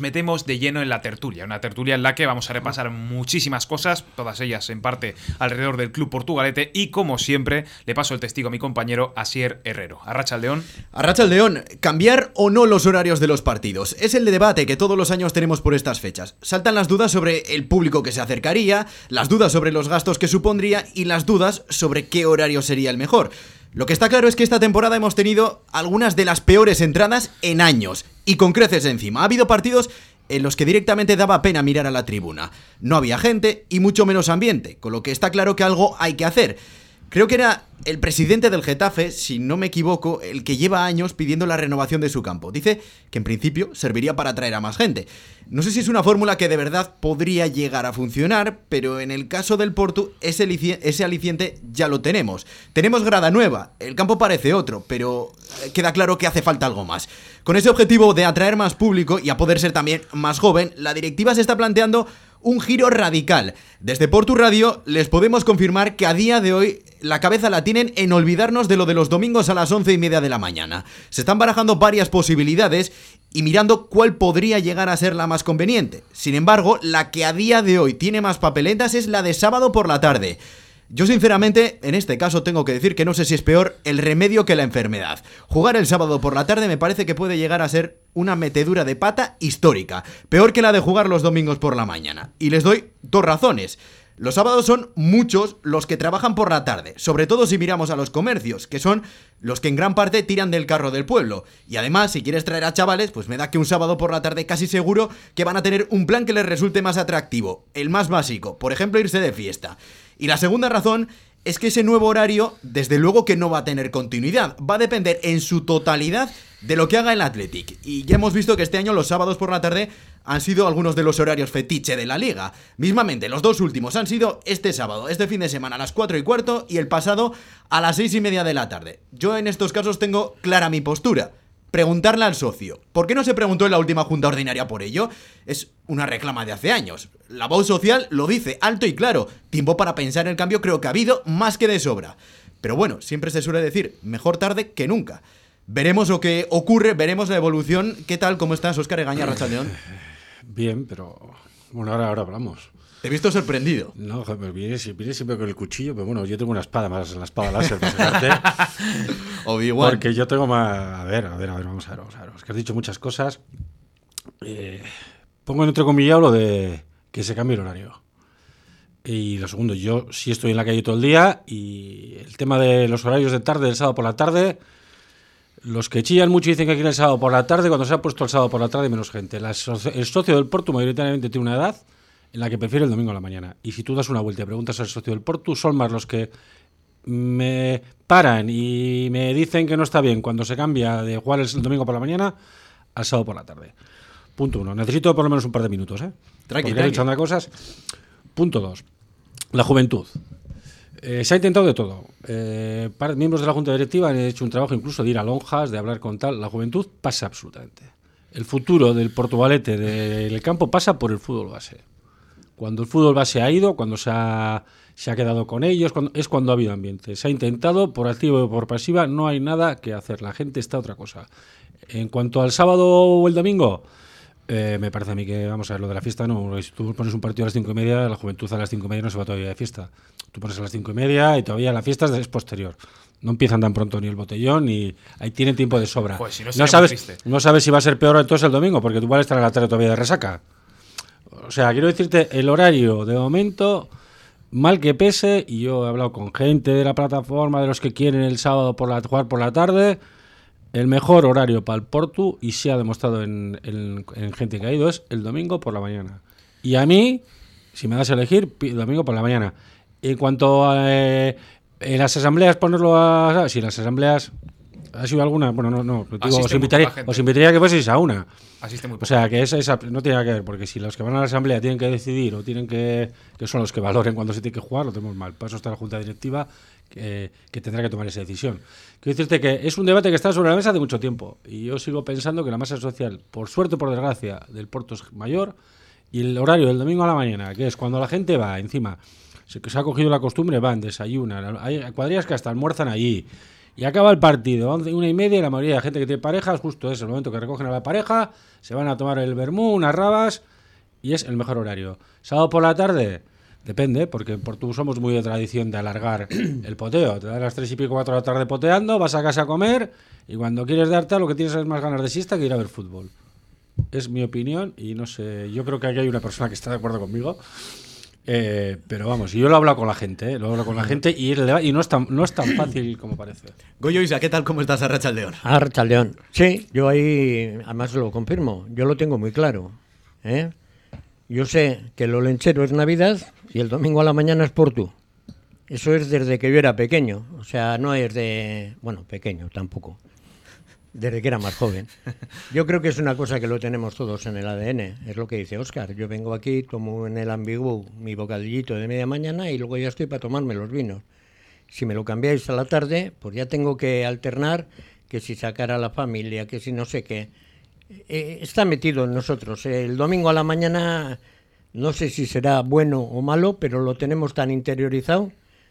Metemos de lleno en la tertulia, una tertulia en la que vamos a repasar muchísimas cosas, todas ellas en parte alrededor del club portugalete y como siempre le paso el testigo a mi compañero Asier Herrero. Arracha el León. Arracha el León, cambiar o no los horarios de los partidos. Es el debate que todos los años tenemos por estas fechas. Saltan las dudas sobre el público que se acercaría, las dudas sobre los gastos que supondría y las dudas sobre qué horario sería el mejor. Lo que está claro es que esta temporada hemos tenido algunas de las peores entradas en años, y con creces encima. Ha habido partidos en los que directamente daba pena mirar a la tribuna. No había gente y mucho menos ambiente, con lo que está claro que algo hay que hacer. Creo que era el presidente del Getafe, si no me equivoco, el que lleva años pidiendo la renovación de su campo. Dice que en principio serviría para atraer a más gente. No sé si es una fórmula que de verdad podría llegar a funcionar, pero en el caso del Porto ese, ese aliciente ya lo tenemos. Tenemos grada nueva, el campo parece otro, pero eh, queda claro que hace falta algo más. Con ese objetivo de atraer más público y a poder ser también más joven, la directiva se está planteando un giro radical. Desde Portu Radio les podemos confirmar que a día de hoy la cabeza la tienen en olvidarnos de lo de los domingos a las once y media de la mañana. Se están barajando varias posibilidades y mirando cuál podría llegar a ser la más conveniente. Sin embargo, la que a día de hoy tiene más papeletas es la de sábado por la tarde. Yo sinceramente, en este caso tengo que decir que no sé si es peor el remedio que la enfermedad. Jugar el sábado por la tarde me parece que puede llegar a ser una metedura de pata histórica, peor que la de jugar los domingos por la mañana. Y les doy dos razones. Los sábados son muchos los que trabajan por la tarde, sobre todo si miramos a los comercios, que son los que en gran parte tiran del carro del pueblo. Y además, si quieres traer a chavales, pues me da que un sábado por la tarde casi seguro que van a tener un plan que les resulte más atractivo, el más básico, por ejemplo irse de fiesta. Y la segunda razón es que ese nuevo horario, desde luego que no va a tener continuidad, va a depender en su totalidad de lo que haga el Athletic. Y ya hemos visto que este año los sábados por la tarde han sido algunos de los horarios fetiche de la liga. Mismamente, los dos últimos han sido este sábado, este fin de semana a las 4 y cuarto y el pasado a las 6 y media de la tarde. Yo en estos casos tengo clara mi postura preguntarle al socio. ¿Por qué no se preguntó en la última junta ordinaria por ello? Es una reclama de hace años. La voz social lo dice alto y claro. Tiempo para pensar en el cambio creo que ha habido más que de sobra. Pero bueno, siempre se suele decir, mejor tarde que nunca. Veremos lo que ocurre, veremos la evolución. ¿Qué tal? ¿Cómo estás, Oscar Egaña Rachaldeón? Bien, pero bueno, ahora, ahora hablamos. Te he visto sorprendido. No, viene, siempre con el cuchillo, pero bueno, yo tengo una espada más, la espada láser para sacarte. Obi-Wan. Porque yo tengo más. A ver, a ver, a ver, vamos a ver, vamos a ver. Es que has dicho muchas cosas. Eh, pongo en entrecomillado lo de que se cambie el horario. Y lo segundo, yo sí estoy en la calle todo el día y el tema de los horarios de tarde, del sábado por la tarde, los que chillan mucho dicen que quieren el sábado por la tarde, cuando se ha puesto el sábado por la tarde menos gente. el socio del Porto mayoritariamente tiene una edad en la que prefiere el domingo a la mañana. Y si tú das una vuelta y preguntas al socio del Porto, son más los que me paran y me dicen que no está bien cuando se cambia de jugar el domingo por la mañana al sábado por la tarde. Punto uno. Necesito por lo menos un par de minutos, ¿eh? Tranqui, Porque cosas. Punto dos. La juventud. Eh, se ha intentado de todo. Eh, miembros de la Junta Directiva han hecho un trabajo incluso de ir a lonjas, de hablar con tal. La juventud pasa absolutamente. El futuro del Portugalete del campo pasa por el fútbol base. Cuando el fútbol base ha ido, cuando se ha, se ha quedado con ellos, es cuando ha habido ambiente. Se ha intentado, por activo o por pasiva, no hay nada que hacer. La gente está otra cosa. En cuanto al sábado o el domingo, eh, me parece a mí que, vamos a ver, lo de la fiesta no. Si tú pones un partido a las cinco y media, la juventud a las cinco y media no se va todavía de fiesta. Tú pones a las cinco y media y todavía la fiesta es posterior. No empiezan tan pronto ni el botellón ni ahí tienen tiempo de sobra. no, sabes, no sabes si va a ser peor entonces el domingo, porque tú vas a estar a la tarde todavía de resaca. O sea, quiero decirte, el horario de momento, mal que pese, y yo he hablado con gente de la plataforma, de los que quieren el sábado por la, jugar por la tarde, el mejor horario para el Portu, y se ha demostrado en, gente que ha ido, es el domingo por la mañana. Y a mí, si me das a elegir, el domingo por la mañana. En cuanto a eh, en las asambleas, ponerlo a... Si las asambleas ¿Ha sido alguna? Bueno, no, no. os, invitaría, os invitaría a que fueseis a una. Asiste muy o sea, que esa, esa, no tiene nada que ver, porque si los que van a la asamblea tienen que decidir o tienen que. que son los que valoren cuando se tiene que jugar, lo tenemos mal. Para eso está la Junta Directiva que, tendrá que tomar esa decisión. Quiero decirte que es un debate que está sobre la mesa de mucho tiempo. Y yo sigo pensando que la masa social, por suerte o por desgracia, del puerto es mayor. Y el horario del domingo a la mañana, que es cuando la gente va encima, se, se ha cogido la costumbre, van, desayunan. Hay cuadrillas que hasta almuerzan allí Y acaba el partido, 11, una y media, y la mayoría de gente que tiene parejas, justo es el momento que recogen a la pareja, se van a tomar el vermú, unas rabas, y es el mejor horario. Sábado por la tarde, depende, porque por tú somos muy de tradición de alargar el poteo. Te das las tres y pico, cuatro de la tarde poteando, vas a casa a comer, y cuando quieres darte lo que tienes es más ganas de siesta que ir a ver fútbol. Es mi opinión, y no sé, yo creo que aquí hay una persona que está de acuerdo conmigo. Eh, pero vamos, yo lo he hablado con la gente, ¿eh? lo he hablado con la gente y, no, es tan, no es tan fácil como parece. Goyo Isa, ¿qué tal? ¿Cómo estás, Arracha León? Ah, Rachaldeón. Sí, yo ahí además lo confirmo. Yo lo tengo muy claro. ¿eh? Yo sé que lo lenchero es Navidad y el domingo a la mañana es Portu. Eso es desde que yo era pequeño. O sea, no es de. Bueno, pequeño tampoco. Desde que era más joven. Yo creo que es una cosa que lo tenemos todos en el ADN. Es lo que dice Oscar. Yo vengo aquí, tomo en el ambiguo mi bocadillito de media mañana y luego ya estoy para tomarme los vinos. Si me lo cambiáis a la tarde, pues ya tengo que alternar que si sacar a la familia, que si no sé qué. Eh, está metido en nosotros. El domingo a la mañana, no sé si será bueno o malo, pero lo tenemos tan interiorizado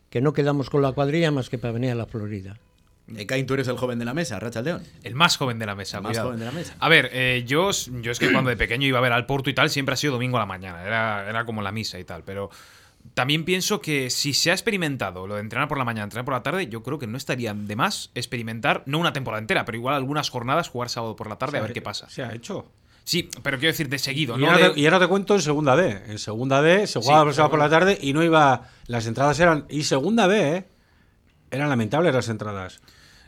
que no quedamos con la cuadrilla más que para venir a la Florida. Eh, Caín, tú eres el joven de la mesa, Arracha León. El más joven de la mesa, El más cuidado. joven de la mesa. A ver, eh, yo, yo es que cuando de pequeño iba a ver al Porto y tal, siempre ha sido domingo a la mañana. Era, era como la misa y tal. Pero también pienso que si se ha experimentado lo de entrenar por la mañana, entrenar por la tarde, yo creo que no estaría de más experimentar, no una temporada entera, pero igual algunas jornadas jugar sábado por la tarde a ver qué pasa. Se ha hecho. Sí, pero quiero decir de seguido, Y ¿no? ahora, de- y ahora te cuento en segunda D. En segunda D se jugaba Sí, por la tarde y no iba. Las entradas eran. Y segunda B, ¿eh? Eran lamentables las entradas.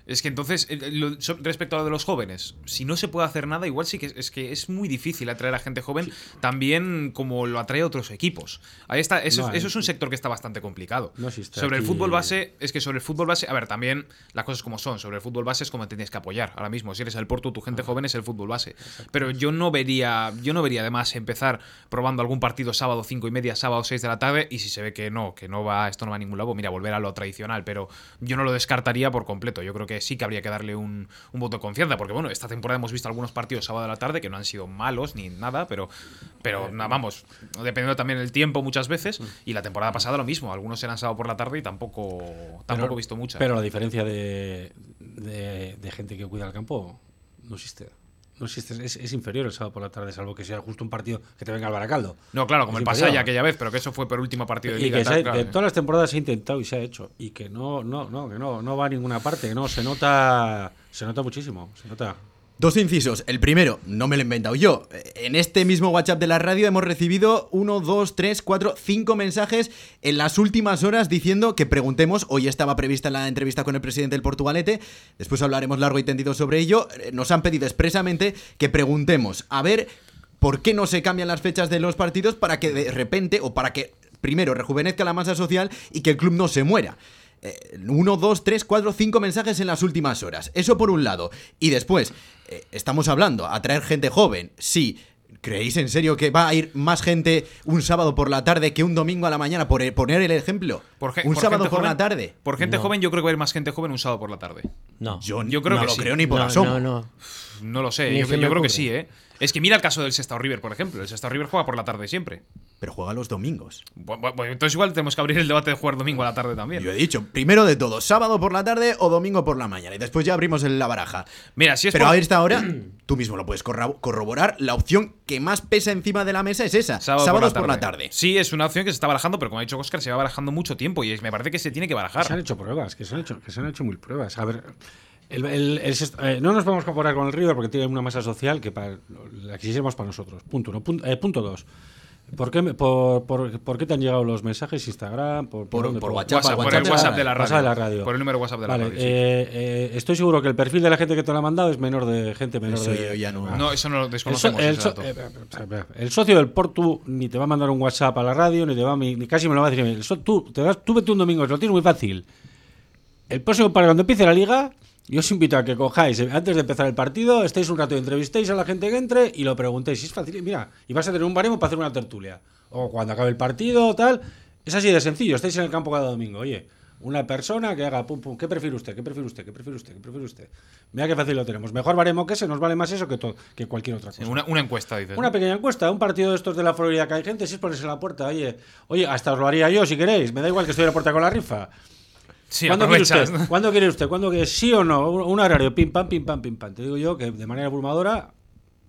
Es que entonces, eh, lo- so- respecto a lo de los jóvenes, si no se puede hacer nada, igual sí que es, es que es muy difícil atraer a gente joven, también como lo atrae a otros equipos. Ahí está, eso, No, es- eso eh, es un sector que está bastante complicado. no existe sobre el fútbol base, es que sobre el fútbol base, a ver, también las cosas como son, sobre el fútbol base es como te tienes que apoyar. Ahora mismo, si eres el Porto, tu gente joven es el fútbol base. Pero yo no vería, yo no vería además empezar probando algún partido sábado cinco y media, sábado 6 de la tarde, y si se ve que no, que no va, esto no va a ningún lado, mira, volver a lo tradicional, pero yo no lo descartaría por completo. Yo creo que sí que habría que darle un, un voto de confianza, porque bueno, esta temporada hemos visto algunos partidos sábado de la tarde que no han sido malos ni nada, pero, pero na- vamos, dependiendo también del tiempo muchas veces, y la temporada pasada lo mismo, algunos eran sábado por la tarde y tampoco, tampoco he visto muchas. Pero la diferencia de, de, de gente que cuida el campo no existe. No existe. Es, es inferior el sábado por la tarde, salvo que sea justo un partido que te venga al Baracaldo. no, claro, como Es el. Pasaya aquella vez, pero que eso fue por último partido de Y liga. que tal, claro. todas las temporadas se ha intentado y se ha hecho. Y que no, no, no, que no, no va a ninguna parte, que no, se nota, se nota muchísimo. Se nota. Dos incisos. El primero, no me lo he inventado yo. En este mismo WhatsApp de la radio hemos recibido uno, dos, tres, cuatro, cinco mensajes en las últimas horas diciendo que preguntemos. Hoy estaba prevista la entrevista con el presidente del Portugalete. Después hablaremos largo y tendido sobre ello. Eh, Nos han pedido expresamente que preguntemos a ver por qué no se cambian las fechas de los partidos para que de repente o para que primero rejuvenezca la masa social y que el club no se muera. Eh, uno, dos, tres, cuatro, cinco mensajes en las últimas horas. Eso por un lado. Y después, eh, estamos hablando, atraer gente joven. Sí. ¿Creéis en serio que va a ir más gente un sábado por la tarde que un domingo a la mañana? Por eh, poner el ejemplo. Por un por sábado gente por joven- la tarde. Por gente No. joven, yo creo que va a ir más gente joven un sábado por la tarde. No. Yo, Yo creo no que lo sí. creo ni por no, asomo. no, no. No lo sé, Ni yo, creo que sí, ¿eh? Es que mira el caso del Sestao River, por ejemplo. El Sestao River juega por la tarde siempre. Pero juega los domingos. Bueno, entonces igual tenemos que abrir el debate de jugar domingo a la tarde también. Yo he dicho, primero de todo, sábado por la tarde o domingo por la mañana. Y después ya abrimos la baraja. Mira, si es Pero por- a esta hora, tú mismo lo puedes corroborar. La opción que más pesa encima de la mesa es esa. Sábado Sábados por la tarde. Sí, es una opción que se está barajando, pero como ha dicho Oscar, se va barajando mucho tiempo y me parece que se tiene que Se han barajar. hecho pruebas, que se han hecho, que se han hecho mil pruebas. A ver, el- el- el eh, no nos vamos a comparar con el River porque tiene una masa social que para, la quisiéramos para nosotros. Punto uno. Punto, eh, punto dos. ¿Por qué, por, por- por qué te han llegado los mensajes? Instagram, por, Por- por WhatsApp, WhatsApp, el de la WhatsApp radio. de la radio. De la radio. Por el número WhatsApp de la Vale, radio. eh, eh, estoy seguro que el perfil de la gente que te lo ha mandado es menor de gente menor Eso de. ya no- no, eso no lo El, so- desconocemos. el so- eh, el socio del Portu ni te va a mandar un WhatsApp a la radio, ni te va a, ni casi me lo va a decir. El so- tú, te das, tú vete un domingo, lo tienes muy fácil. El próximo para cuando empiece la liga, yo os invito a que cojáis, eh, antes de empezar el partido, estéis un rato, entrevistéis a la gente que entre y lo preguntéis. Si es fácil, mira, y vas a tener un baremo para hacer una tertulia. O cuando acabe el partido, tal. Es así de sencillo, estáis en el campo cada domingo. Oye, una persona que haga pum pum, ¿qué prefiere usted? ¿Qué prefiere usted? ¿Qué prefiere usted? ¿Qué prefiere usted? Mira qué fácil lo tenemos. Mejor baremo que ese, nos vale más eso que, todo, que cualquier otra cosa. Una, una encuesta, dices. Una pequeña encuesta, un partido de estos de la Florida que hay gente, si es ponerse en la puerta, oye, oye, hasta os lo haría yo si queréis, me da igual que estoy en la puerta con la rifa. Sí, ¿Cuándo quiere usted? ¿no? ¿Cuándo quiere usted? ¿Cuándo quiere? ¿Sí o no? Un horario, pim pam, pim pam, pim pam. Te digo yo que de manera abrumadora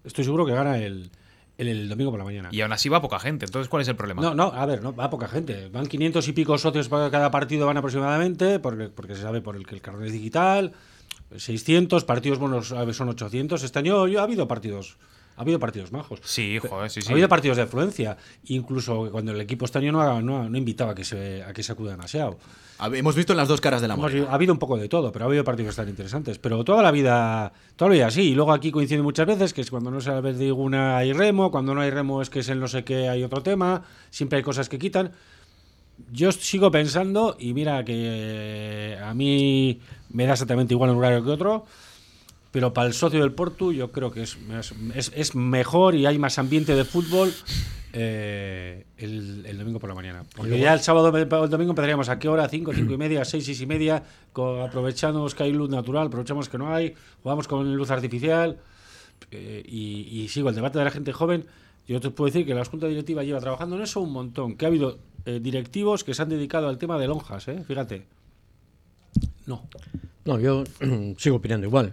estoy seguro que gana el, el, el domingo por la mañana. Y aún así va poca gente. Entonces, ¿cuál es el problema? No, no, a ver, no, va poca gente. Van 500 y pico socios para cada partido, van aproximadamente, porque, porque se sabe por el que el carnet es digital. 600, partidos buenos son 800. Este año yo, ha habido partidos. Ha habido partidos majos. Sí, joder, sí, sí. Ha habido partidos de afluencia. Incluso cuando el equipo este año no, no, no invitaba a que se, a que se acuda demasiado. Hemos visto en las dos caras de la moneda. ha habido un poco de todo, pero ha habido partidos están interesantes. Pero toda la vida, toda la vida así. Y luego aquí coincide muchas veces que es cuando no se la vez de una hay remo, cuando no hay remo es que es el no sé qué hay otro tema, siempre hay cosas que quitan. Yo sigo pensando, y mira que eh, a mí me da exactamente igual un horario que otro, pero para el socio del Portu yo creo que es, es, es mejor y hay más ambiente de fútbol eh, el, el domingo por la mañana. Porque ya el sábado el domingo empezaríamos a qué hora, 5, 5 y media, 6, 6 y media, co- aprovechamos que hay luz natural, aprovechamos que no hay, jugamos con luz artificial eh, y, y sigo el debate de la gente joven. Yo te puedo decir que la Junta Directiva lleva trabajando en eso un montón, que ha habido eh, directivos que se han dedicado al tema de lonjas, ¿eh? fíjate. No. No, yo sigo opinando igual.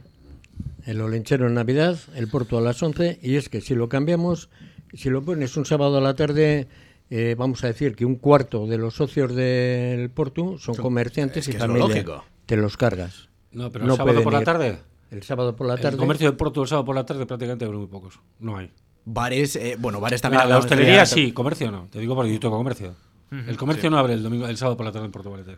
El Olenchero en Navidad, el Porto a las 11, y es que si lo cambiamos, si lo pones un sábado a la tarde, eh, vamos a decir que un cuarto de los socios del Porto son comerciantes es que y es lo familia. lógico. Te los cargas. No, pero No el sábado por la tarde. El sábado por la El tarde. comercio del Porto el sábado por la tarde prácticamente hay muy pocos. No hay. Bares, eh, bueno, bares también. La, la hostelería sí, comercio no. Te digo porque yo tengo comercio. El comercio no abre el domingo, el sábado por la tarde en Portugalete.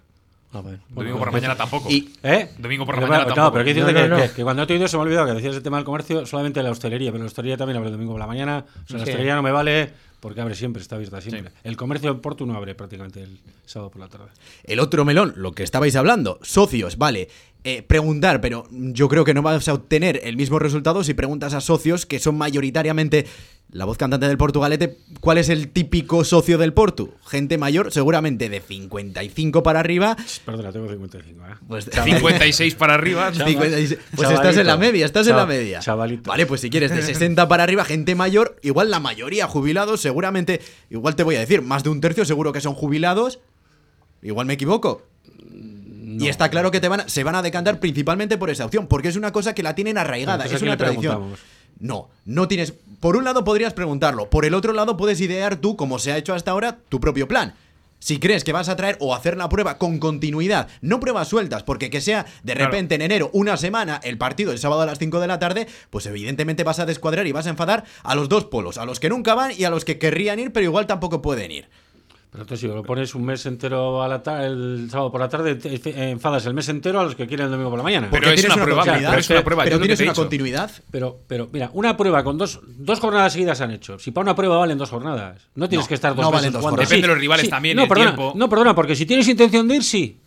Ah, bueno. Domingo por la mañana tampoco. Y- ¿Eh? Domingo por la Pero mañana bueno, tampoco. No, pero No, decirte no, que, no. que- que cuando te he oído se me ha olvidado que decías el tema del comercio solamente la hostelería, pero la hostelería también abre el domingo por la mañana. O sea, la hostelería no me vale porque abre siempre, está abierta siempre. El comercio en Porto no abre prácticamente el sábado por la tarde. El otro melón, lo que estabais hablando, socios, vale. Eh, preguntar, pero yo creo que no vas a obtener el mismo resultado si preguntas a socios que son mayoritariamente la voz cantante del Portugalete. ¿Cuál es el típico socio del Portu? Gente mayor, seguramente de 55 para arriba. Perdona, tengo 55, ¿eh? Pues 56 para arriba. 56. Pues Chavalito. estás en la media, estás en la media. chavalito. Vale, pues si quieres de 60 para arriba, gente mayor, igual la mayoría jubilados, seguramente, igual te voy a decir, más de un tercio seguro que son jubilados. Igual me equivoco. Y está claro que te van a- se van a decantar principalmente por esa opción, porque es una cosa que la tienen arraigada, Entonces, es ¿a quién una tradición. No, no tienes. Por un lado podrías preguntarlo, por el otro lado puedes idear tú, como se ha hecho hasta ahora, tu propio plan. Si crees que vas a traer o hacer la prueba con continuidad, no pruebas sueltas, porque que sea de Claro. repente en enero, una semana, el partido el sábado a las 5 de la tarde, pues evidentemente vas a descuadrar y vas a enfadar a los dos polos, a los que nunca van y a los que querrían ir, pero igual tampoco pueden ir. Pero entonces, si lo pones un mes entero a la el sábado por la tarde, te enfadas el mes entero a los que quieren el domingo por la mañana. Pero es una prueba, pero es una prueba, pero tienes he una continuidad. Pero, pero mira, una prueba con dos, dos jornadas seguidas han hecho. Si para una prueba valen dos jornadas, no tienes No, que estar dos no meses valen dos. Depende de los rivales también, No, el perdona, tiempo. no, perdona, porque si tienes intención de ir, sí.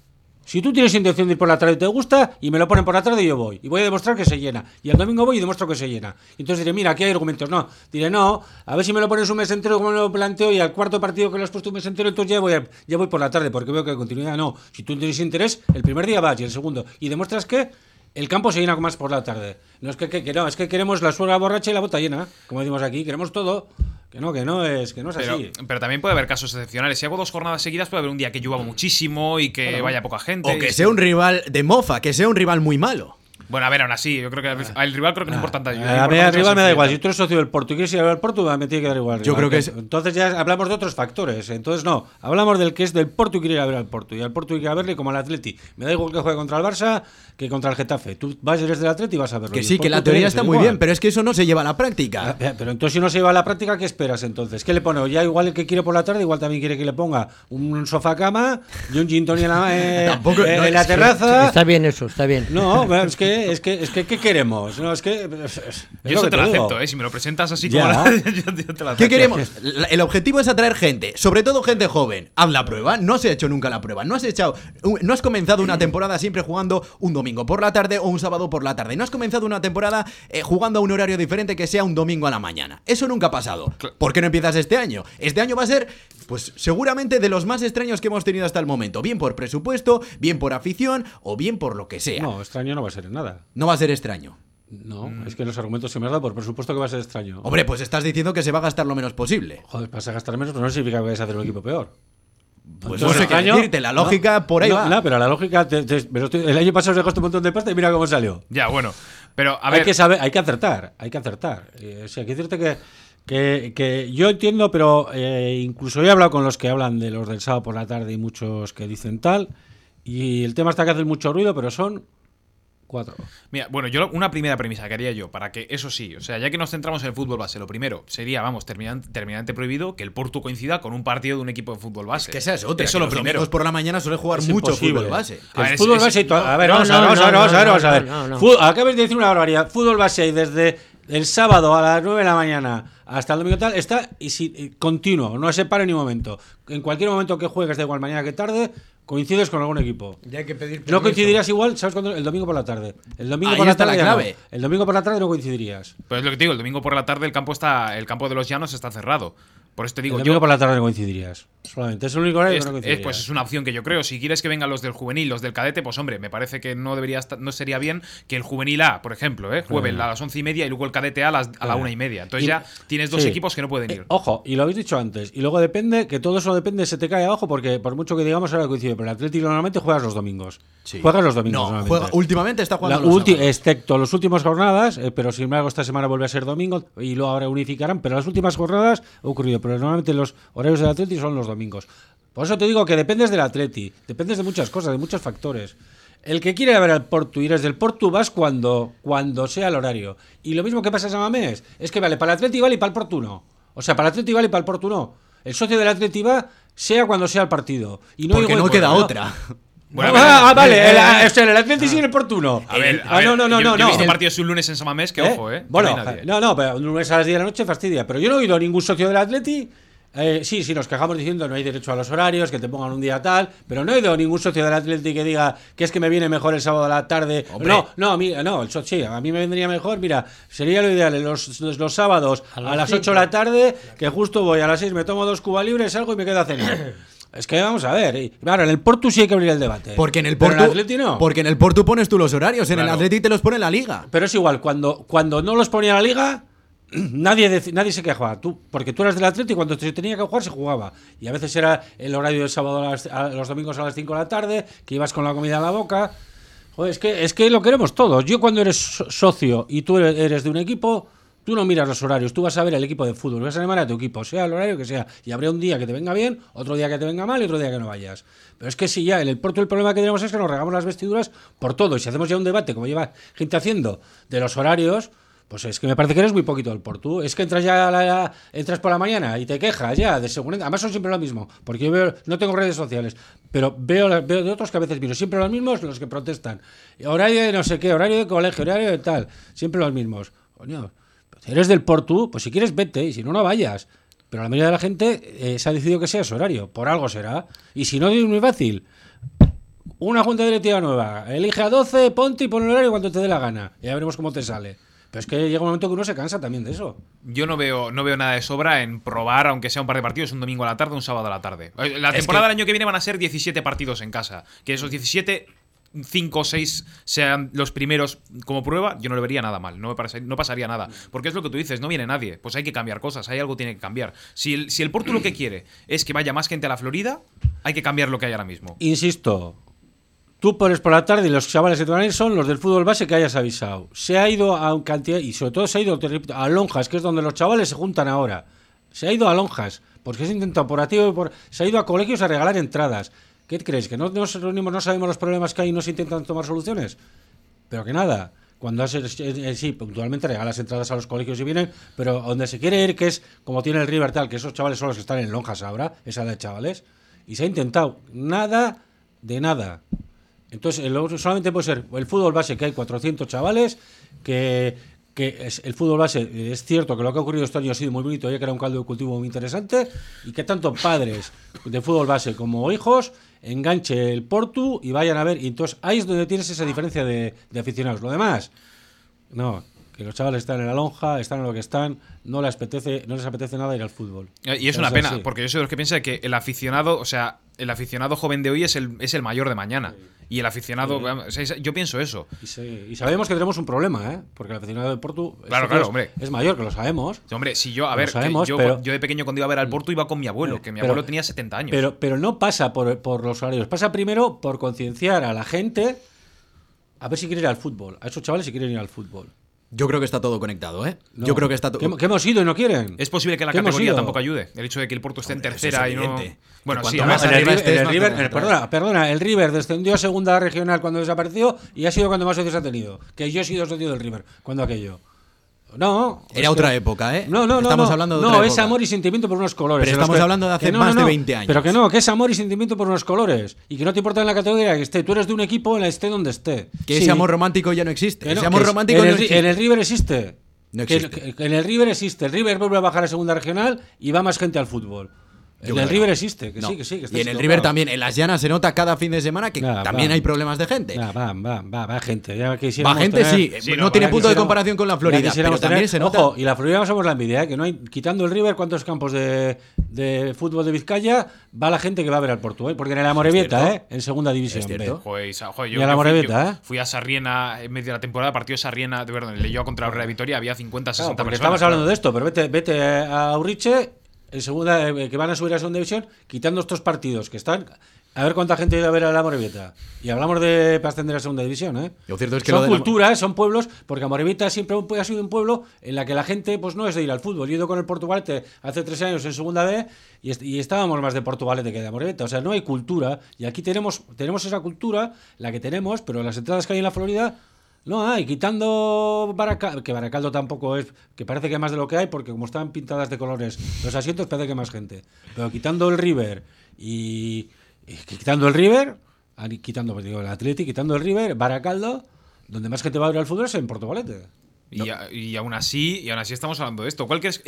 Si tú tienes intención de ir por la tarde y te gusta y me lo ponen por la tarde, yo voy. Y voy a demostrar que se llena. Y el domingo voy y demuestro que se llena. Entonces diré, mira, aquí hay argumentos. No, diré, no, a ver si me lo pones un mes entero como me lo planteo y al cuarto partido que lo has puesto un mes entero, entonces ya voy, ya voy por la tarde porque veo que hay continuidad. No, si tú tienes interés, el primer día vas y el segundo. Y demuestras que el campo se llena más por la tarde. No es que, que- que no, es que queremos la suela borracha y la bota llena, como decimos aquí, queremos todo. Que no, que no es, que no es Pero, así. pero también puede haber casos excepcionales. Si hago dos jornadas seguidas, puede haber un día que llueva muchísimo y que vaya poca gente. O que sea un rival de mofa, que sea un rival muy malo. Bueno, a ver, aún así, yo creo que al rival creo que no es importante. A mí al rival me da igual. Si tú eres socio del Porto y quieres ir al Porto, me tiene que dar igual. Yo rival. creo que es- Entonces ya hablamos de otros factores. Entonces no, hablamos del que es del Porto y quiere ir a ver al Porto. Y al Porto hay que ir a verle como al Atleti. Me da igual que juegue contra el Barça que contra el Getafe. Tú vas, eres del Atleti y vas a verlo. Que sí, que la te teoría está muy igual. bien, pero es que eso no se lleva a la práctica. Pero entonces si no se lleva a la práctica, ¿qué esperas entonces? ¿Qué le pone? Ya igual el que quiere por la tarde, igual también quiere que le ponga un sofá cama y un gin en la, eh, Tampoco- eh, no, en la es que- terraza. Está bien eso, está bien. No, es que, es que, es que, ¿qué queremos? No, es que. es- es Yo eso te lo digo. acepto, ¿eh? Si me lo presentas así Ya. como la- yo, yo te lo ¿Qué acepto. queremos? La- El objetivo es atraer gente, sobre todo gente joven. Haz la prueba, no se ha hecho nunca la prueba. No has echado, no has comenzado una temporada siempre jugando un domingo por la tarde o un sábado por la tarde. No has comenzado una temporada eh, jugando a un horario diferente que sea un domingo a la mañana. Eso nunca ha pasado. ¿Por qué no empiezas este año? Este año va a ser, pues seguramente de los más extraños que hemos tenido hasta el momento. Bien por presupuesto, bien por afición o bien por lo que sea. No, No, extraño no va a ser en nada. va a ser extraño. No, es que los argumentos que me has dado, por supuesto que va a ser extraño. Hombre, pues estás diciendo que se va a gastar lo menos posible. Joder, vas a gastar menos, pero no significa que vayas a hacer un equipo peor. Pues Entonces, no sé qué extraño- decirte, la lógica por ahí no, va. No, pero la lógica. te- te- pero tú- el año pasado os dejaste un montón de pasta y mira cómo salió. Ya, bueno. Pero, a hay ver. que saber, hay que acertar, hay que acertar. Eh, o sea, hay que decirte que, que, que yo entiendo, pero eh, incluso he hablado con los que hablan de los del sábado por la tarde y muchos que dicen tal. Y el tema está que hacen mucho ruido, pero son cuatro. Mira, bueno, yo una primera premisa que haría yo, para que eso sí, o sea, ya que nos centramos en el fútbol base, lo primero sería, vamos, terminan- terminante prohibido que el Porto coincida con un partido de un equipo de fútbol base. Que esa es otra. Eso que lo los primero. por la mañana suele jugar Es mucho imposible. fútbol base. A ver, fútbol es- base y A ver, no, vamos a ver, vamos a ver, vamos a ver, no, vamos a ver. no, no. Fu- Acabas de decir una barbaridad. Fútbol base y desde el sábado a las 9 de la mañana hasta el domingo tal está y si- y continuo, no se para ni un momento. En cualquier momento que juegues, da igual mañana que tarde, coincides con algún equipo. Ya hay que pedir No permiso. coincidirías igual, ¿sabes cuándo? El domingo por la tarde. El domingo Ahí por la está la tarde no. El domingo por la tarde no coincidirías. Pues es lo que te digo, el domingo por la tarde el campo está, el campo de los llanos está cerrado. Por eso te digo, el domingo yo por la tarde no coincidirías. Solamente. Es el único horario es, que no es, coincidirías. pues es una opción que yo creo. Si quieres que vengan los del juvenil, los del cadete, pues hombre, me parece que no debería estar- no sería bien que el juvenil A, por ejemplo, ¿eh? juegue a las once y media y luego el cadete A a, las, a la una y media. Entonces Y- ya tienes dos sí. equipos que no pueden ir. Eh, ojo, y lo habéis dicho antes. Y luego depende, que todo eso depende, se te cae abajo, porque por mucho que digamos ahora coincide, pero el Atlético normalmente juegas los domingos. Sí. Juegas los domingos. No, juega, últimamente está La jugando los ulti- excepto las últimas jornadas, eh, pero sin embargo esta semana vuelve a ser domingo y luego ahora unificarán, pero las últimas jornadas ha ocurrido, pero normalmente los horarios del Atleti son los domingos. Por eso te digo que dependes del Atleti, dependes de muchas cosas, de muchos factores. El que quiere ver al Porto y eres del Porto vas cuando, cuando sea el horario. Y lo mismo que pasa en San Mamés, es que vale para el Atleti vale y para el Porto no. O sea, para el Atleti vale y para el Porto no. El socio del Atleti va sea cuando sea el partido. Y no Porque no queda no. Bueno, ah, ver, ah, vale, eh, el, eh, ah, o sea, el Atleti sigue en el Porto no. A ver, a Ah, no, no, no, yo, no. yo he visto partidos un lunes en Samamés que, ¿Eh? ojo, ¿eh? Bueno, no no, pero un lunes a las 10 de la noche fastidia. Pero yo no he oído a ningún socio del Atleti. eh, sí, sí, nos quejamos diciendo no hay derecho a los horarios, que te pongan un día tal, pero no he oído a ningún socio del Atleti que diga que es que me viene mejor el sábado a la tarde. Hombre. No, no, a mí, no, el so- sí, a mí me vendría mejor, mira, sería lo ideal los, los, los sábados a, A las las 8 de la tarde, que justo voy a las 6, me tomo dos cubas libres, salgo y me quedo a cenar. es que vamos a ver, y, claro, en el Porto sí hay que abrir el debate. Porque en el Pero Porto. en el Atleti no. Porque en el Porto pones tú los horarios, en el Claro. Atleti te los pone la liga. Pero es igual, cuando, cuando no los ponía la liga, nadie, nadie se quejaba. Tú, porque tú eras del Atlético y cuando se tenía que jugar se jugaba. Y a veces era el horario del sábado a, las- a los domingos a las 5 de la tarde, que ibas con la comida a la boca. Joder, es que, es que lo queremos todos. Yo cuando eres so- socio y tú eres de un equipo, tú no miras los horarios, tú vas a ver el equipo de fútbol, vas a animar a tu equipo, sea el horario que sea. Y habrá un día que te venga bien, otro día que te venga mal y otro día que no vayas. Pero es que si ya en el Porto el problema que tenemos es que nos regamos las vestiduras por todo. Y si hacemos ya un debate, como lleva gente haciendo, de los horarios, pues es que me parece que eres muy poquito del Porto. Es que entras ya a la- entras por la mañana y te quejas ya de seguridad. Además son siempre lo mismo, porque yo veo, no tengo redes sociales, pero veo, la- veo de otros que a veces miro, siempre los mismos los que protestan. Horario de no sé qué, horario de colegio, horario de tal, siempre los mismos. Coño, eres del Porto, pues si quieres vete y si no, no vayas. Pero la mayoría de la gente eh, se ha decidido que sea ese horario, por algo será. Y si no, es muy fácil. Una junta directiva nueva. Elige a 12, ponte y pon el horario cuando te dé la gana. Ya veremos cómo te sale. Pero es que llega un momento que uno se cansa también de eso. Yo no veo, no veo nada de sobra en probar, aunque sea un par de partidos, un domingo a la tarde, un sábado a la tarde. Eh, La Es temporada que- del año que viene van a ser 17 partidos en casa. Que esos 17, 5 o 6 sean los primeros como prueba, yo no le vería nada mal. No, me parece- no pasaría nada. Porque es lo que tú dices, no viene nadie. Pues hay que cambiar cosas, hay algo que tiene que cambiar. Si el, si el Porto lo que quiere es que vaya más gente a la Florida, hay que cambiar lo que hay ahora mismo. Insisto, tú pones por la tarde y los chavales que te van a ir son los del fútbol base que hayas avisado. Se ha ido a un cantidad, y sobre todo se ha ido a Lonjas, que es donde los chavales se juntan ahora. Se ha ido a Lonjas, porque es intento por y por. Se ha ido a colegios a regalar entradas. ¿Qué crees? ¿Que no nos reunimos, no sabemos los problemas que hay y no se intentan tomar soluciones? Pero que nada. Cuando haces, eh, eh, sí, puntualmente regalas entradas a los colegios y vienen, pero donde se quiere ir, que es como tiene el River tal, que esos chavales son los que están en Lonjas ahora, esa de chavales, y se ha intentado nada de nada. Entonces, solamente puede ser el fútbol base, que hay 400 chavales, que, que es, el fútbol base, eh, es cierto que lo que ha ocurrido este año ha sido muy bonito, ya que era un caldo de cultivo muy interesante, y que tanto padres de fútbol base como hijos enganche el Portu y vayan a ver. Y entonces ahí es donde tienes esa diferencia de, de aficionados. Lo demás, no. que los chavales están en la lonja, están en lo que están, no les apetece, no les apetece nada ir al fútbol. Eh, Y es una pena, así. porque yo soy de los que piensa que el aficionado, o sea, el aficionado joven de hoy es el, es el mayor de mañana. Y el aficionado, o sea, yo pienso eso. Y, sabemos que tenemos un problema, ¿eh? Porque el aficionado del Porto es- Claro, es- claro, hombre. es mayor, que lo sabemos. Hombre, si yo, a ver, sabemos, yo, pero- yo de pequeño cuando iba a ver al Porto iba con mi abuelo, que mi Pero- abuelo tenía 70 años. Pero, pero no pasa por, por los horarios, pasa primero por concienciar a la gente a ver si quiere ir al fútbol, a esos chavales si quieren ir al fútbol. Yo creo que está todo conectado, ¿eh? No. Yo creo que está todo. ¿Que, hemos- que hemos ido y no quieren. es posible que la ¿Qué hemos categoría ido? tampoco ayude. El hecho de que el Porto esté en Hombre, tercera es y no. Bueno, sí, más el arriba River, el el- perdona, perdona, el River descendió a segunda regional cuando desapareció y ha sido cuando más socios ha tenido. Que yo he sido socio del River cuando aquello. No. Era que- otra época, ¿eh? No, no, no. Estamos no. hablando de No, otra es época. amor y sentimiento por unos colores. Pero estamos que- hablando de hace no, más no, de no. 20 años. Pero que no, que es amor y sentimiento por unos colores. Y que no te importa en la categoría que esté. Tú eres de un equipo en la esté donde esté. Que Sí. ese amor romántico ya no existe. Ese amor romántico en el, Ri- existe. en el River existe. No existe. que- en el River existe. El River vuelve a bajar a segunda regional y va más gente al fútbol. Yo En el River no. existe, que No. sí, que sí. Que está y en el. River también, en las llanas se nota cada fin de semana que Nah, también va. hay problemas de gente. Nah, va, va, va, va gente. Ya Va gente, tener- sí, Sí, no, no, tiene punto de comparación con la Florida, pero quisiéramos también tener- se nota. Ojo, y la Florida somos la envidia, ¿eh? que no hay, quitando el River, ¿cuántos campos de, de fútbol de Vizcaya va la gente que va a ver al Portugal? Porque en la Morevieta. ¿eh? En segunda división. Es cierto. B. Joder, joder, Y yo, a la yo fui, Morevieta, yo ¿eh? fui a Sarriena en medio de la temporada, partido de Sarriena, de verdad, le llevó contra la Real Vitoria, había 50, 60 Claro, porque personas. estamos hablando de esto, pero vete, vete a Uriche, en segunda, eh, que van a subir a segunda división, quitando estos partidos que están. A ver cuánta gente ha ido a ver a la Morevieta. Y hablamos de para ascender a segunda división, ¿eh? Lo cierto es que son la- culturas, son pueblos, porque Amorebieta siempre ha sido un pueblo en la que la gente pues no es de ir al fútbol. Yo he ido con el Portugalete hace tres años en segunda B y, y estábamos más de Portugalete que de Amorebieta. O sea, no hay cultura. Y aquí tenemos, tenemos esa cultura, la que tenemos, pero las entradas que hay en la Florida no hay. Quitando Baracaldo, que Baracaldo tampoco es, que parece que más de lo que hay, porque como están pintadas de colores los asientos, parece que hay más gente. Pero quitando el River y, quitando el River, ah, quitando pues, el Atleti, quitando el River, Baracaldo, donde más gente va a ver al fútbol es en Portugalete. Y, a- y aún así, y aún así estamos hablando de esto. ¿Cuál crees-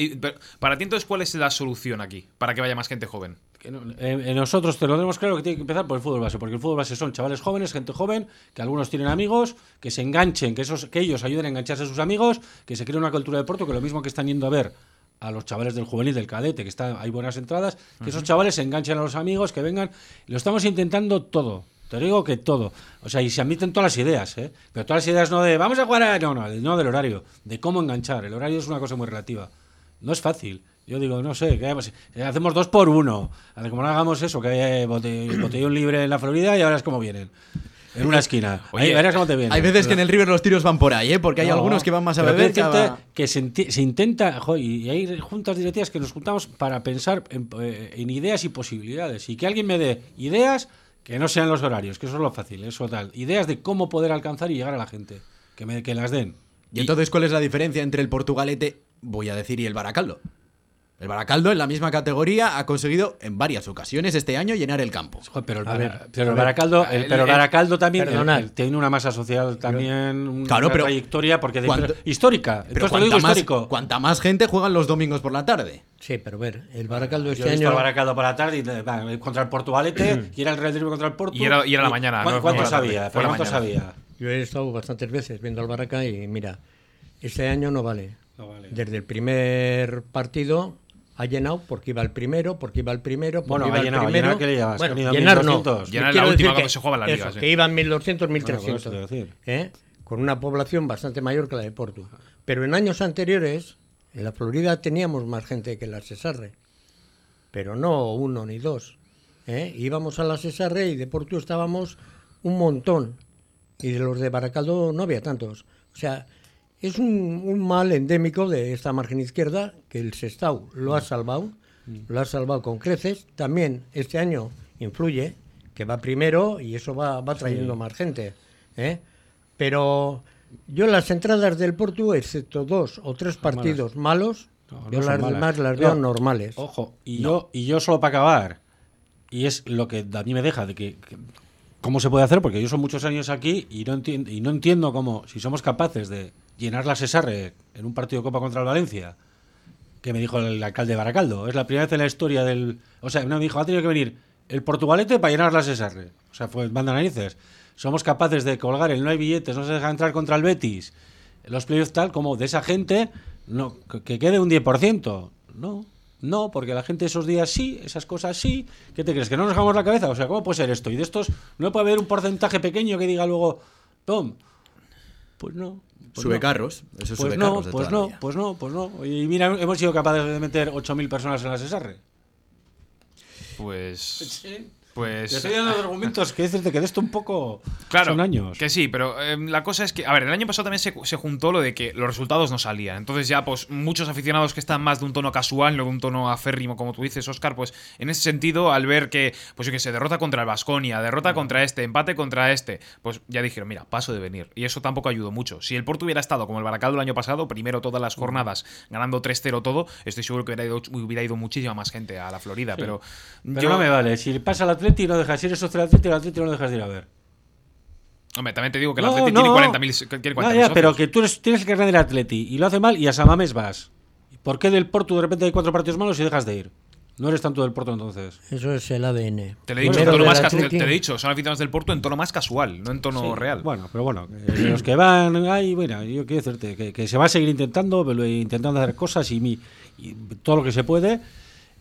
para ti entonces, ¿cuál es la solución aquí? Para que vaya más gente joven. Eh, eh, nosotros te lo tenemos claro que tiene que empezar por el fútbol base, porque el fútbol base son chavales jóvenes, gente joven, que algunos tienen amigos, que se enganchen, que, esos, que ellos ayuden a engancharse a sus amigos, que se cree una cultura de deporte, que lo mismo que están yendo a ver a los chavales del juvenil, del cadete, que está, hay buenas entradas, que esos chavales se enganchen a los amigos, que vengan. Lo estamos intentando todo. Te digo que todo. O sea, y se admiten todas las ideas, ¿eh? Pero todas las ideas no de vamos a jugar a... No, no, no del horario, de cómo enganchar. El horario es una cosa muy relativa. No es fácil. Yo digo, no sé. Eh, hacemos dos por uno. A ver, como no hagamos eso, que hay bote- botellón libre en la Florida y ahora es como vienen. En una esquina. Oye, Ahí cómo te vienen. Hay veces que en el River los tiros van por ahí, ¿eh? Porque hay No, algunos que van más a beber que decirte que se, se intenta, jo, y hay juntas directivas que nos juntamos para pensar en, eh, en ideas y posibilidades. Y que alguien me dé ideas que no sean los horarios, que eso es lo fácil, eso tal. Ideas de cómo poder alcanzar y llegar a la gente. Que, me, que las den. Y entonces, ¿cuál es la diferencia entre el Portugalete, voy a decir, y el Baracaldo? El Baracaldo, en la misma categoría, ha conseguido en varias ocasiones este año llenar el campo. Pero el, A ver, pero a el. Baracaldo, el- El- pero el el- Baracaldo también el- el- tiene una masa social también, una Claro, pero trayectoria porque cuanto- histórica. Pero digo cuanta más, histórico. cuanta más gente juegan los domingos por la tarde. Sí, pero ver, el Baracaldo Yo este he visto año. al Baracaldo por la tarde y, contra el Portugalete y era el Real Madrid contra el Porto. Y era- y era la mañana, ¿Cuán- no ¿Cuántos fue la tarde, había? fue Pero la ¿Cuántos mañana. había? Yo he estado bastantes veces viendo al Baraca y mira, este año no vale. No vale. Desde el primer partido ha llenado porque iba el primero, porque iba el primero, porque Bueno, iba ha el llenado, primero. llenar, ¿qué le llamas? Bueno, Que llenar no. 1200. Llenar Quiero la última decir cuando se juega la liga, eso, sí. que iban 1200, Bueno, por 1300. eso te iba a decir. ¿eh? Con una población bastante mayor que la de Porto. Pero en años anteriores, en la Florida teníamos más gente que en la Cesarre. Pero no uno ni dos. ¿eh? Íbamos a la Cesarre y de Porto estábamos un montón. Y de los de Baracaldo no había tantos. O sea, es un, un mal endémico de esta margen izquierda que el Sestao lo ha salvado. Lo ha salvado con creces. También este año influye que va primero y eso va, va trayendo más gente. ¿eh? Pero yo las entradas del Porto, excepto dos o tres partidos malos, No, no yo las malas. demás las No, veo normales. Ojo, y yo y yo solo para acabar, y es lo que a mí me deja de que, que- cómo se puede hacer, porque yo son muchos años aquí y no entiendo y no entiendo cómo si somos capaces de llenar la Cesarre en un partido de Copa contra el Valencia, que me dijo el alcalde de Baracaldo, es la primera vez en la historia del, o sea, no me dijo, ha tenido que venir el Portugalete para llenar la Cesarre. O sea, fue banda narices. Somos capaces de colgar el no hay billetes, no se deja entrar contra el Betis. los playoffs tal como de esa gente no que, que quede un 10%. No, no, porque la gente esos días sí, esas cosas sí. ¿Qué te crees? ¿Que no nos dejamos la cabeza? O sea, ¿cómo puede ser esto? Y de estos no puede haber un porcentaje pequeño que diga luego, Tom, pues no. Pues sube no. carros. Eso Pues sube no, carros de pues toda no, vida. pues no, pues no. Y mira, hemos sido capaces de meter 8.000 personas en la SESARRE. Pues. Te Pues. estoy dando argumentos que dices de que de esto un poco Claro, son años. que sí, pero eh, la cosa es que, a ver, el año pasado también se, se juntó lo de que los resultados no salían. Entonces ya, pues, muchos aficionados que están más de un tono casual, no de un tono aférrimo, como tú dices, Oscar, pues, en ese sentido, al ver que, pues, yo que sé, derrota contra el Vasconia, derrota contra este, empate contra este, pues ya dijeron, mira, paso de venir. Y eso tampoco ayudó mucho. Si el Porto hubiera estado como el Baracaldo el año pasado, primero todas las jornadas, ganando 3-0 todo, estoy seguro que hubiera ido, hubiera ido muchísima más gente a la Florida, pero... Pero yo- no me vale. Si pasa al Atleti, no dejas ir esos del Atleti, el Atleti no lo dejas de ir a ver. Hombre, también te digo que el No, Atleti no. tiene 40.000 tiene No, 40.000 ya, pero socios. que tú eres- tienes el carnet del Atleti y lo hace mal y a Samames vas. ¿Por qué del Porto de repente hay cuatro partidos malos y dejas de ir? No eres tanto del Porto entonces. Eso es el ADN. Te lo he dicho, en tono más te lo he dicho, son aficionados del Porto en tono más casual, no en tono Sí, real. Bueno, pero bueno, eh, los que van ahí, bueno, yo quiero decirte que, que se va a seguir intentando, intentando hacer cosas y, mi- y todo lo que se puede.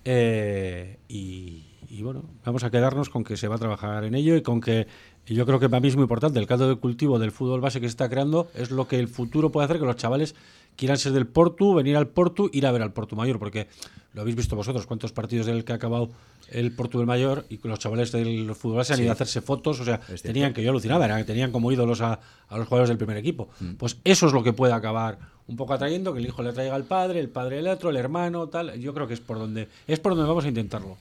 eh, y, y bueno, vamos a quedarnos con que se va a trabajar en ello y con que y yo creo que para mí es muy importante el caldo de cultivo del fútbol base que se está creando es lo que el futuro puede hacer que los chavales quieran ser del Portu, venir al Portu, ir a ver al Portu Mayor, porque lo habéis visto vosotros, cuántos partidos del que ha acabado el Portu del Mayor y los chavales del fútbol base han ido a hacerse fotos, o sea, tenían que yo alucinaba, era que tenían como ídolos a, a los jugadores del primer equipo. Pues eso es lo que puede acabar un poco atrayendo, que el hijo le traiga al padre, el padre el otro, el hermano, tal. Yo creo que es por donde es por donde vamos a intentarlo.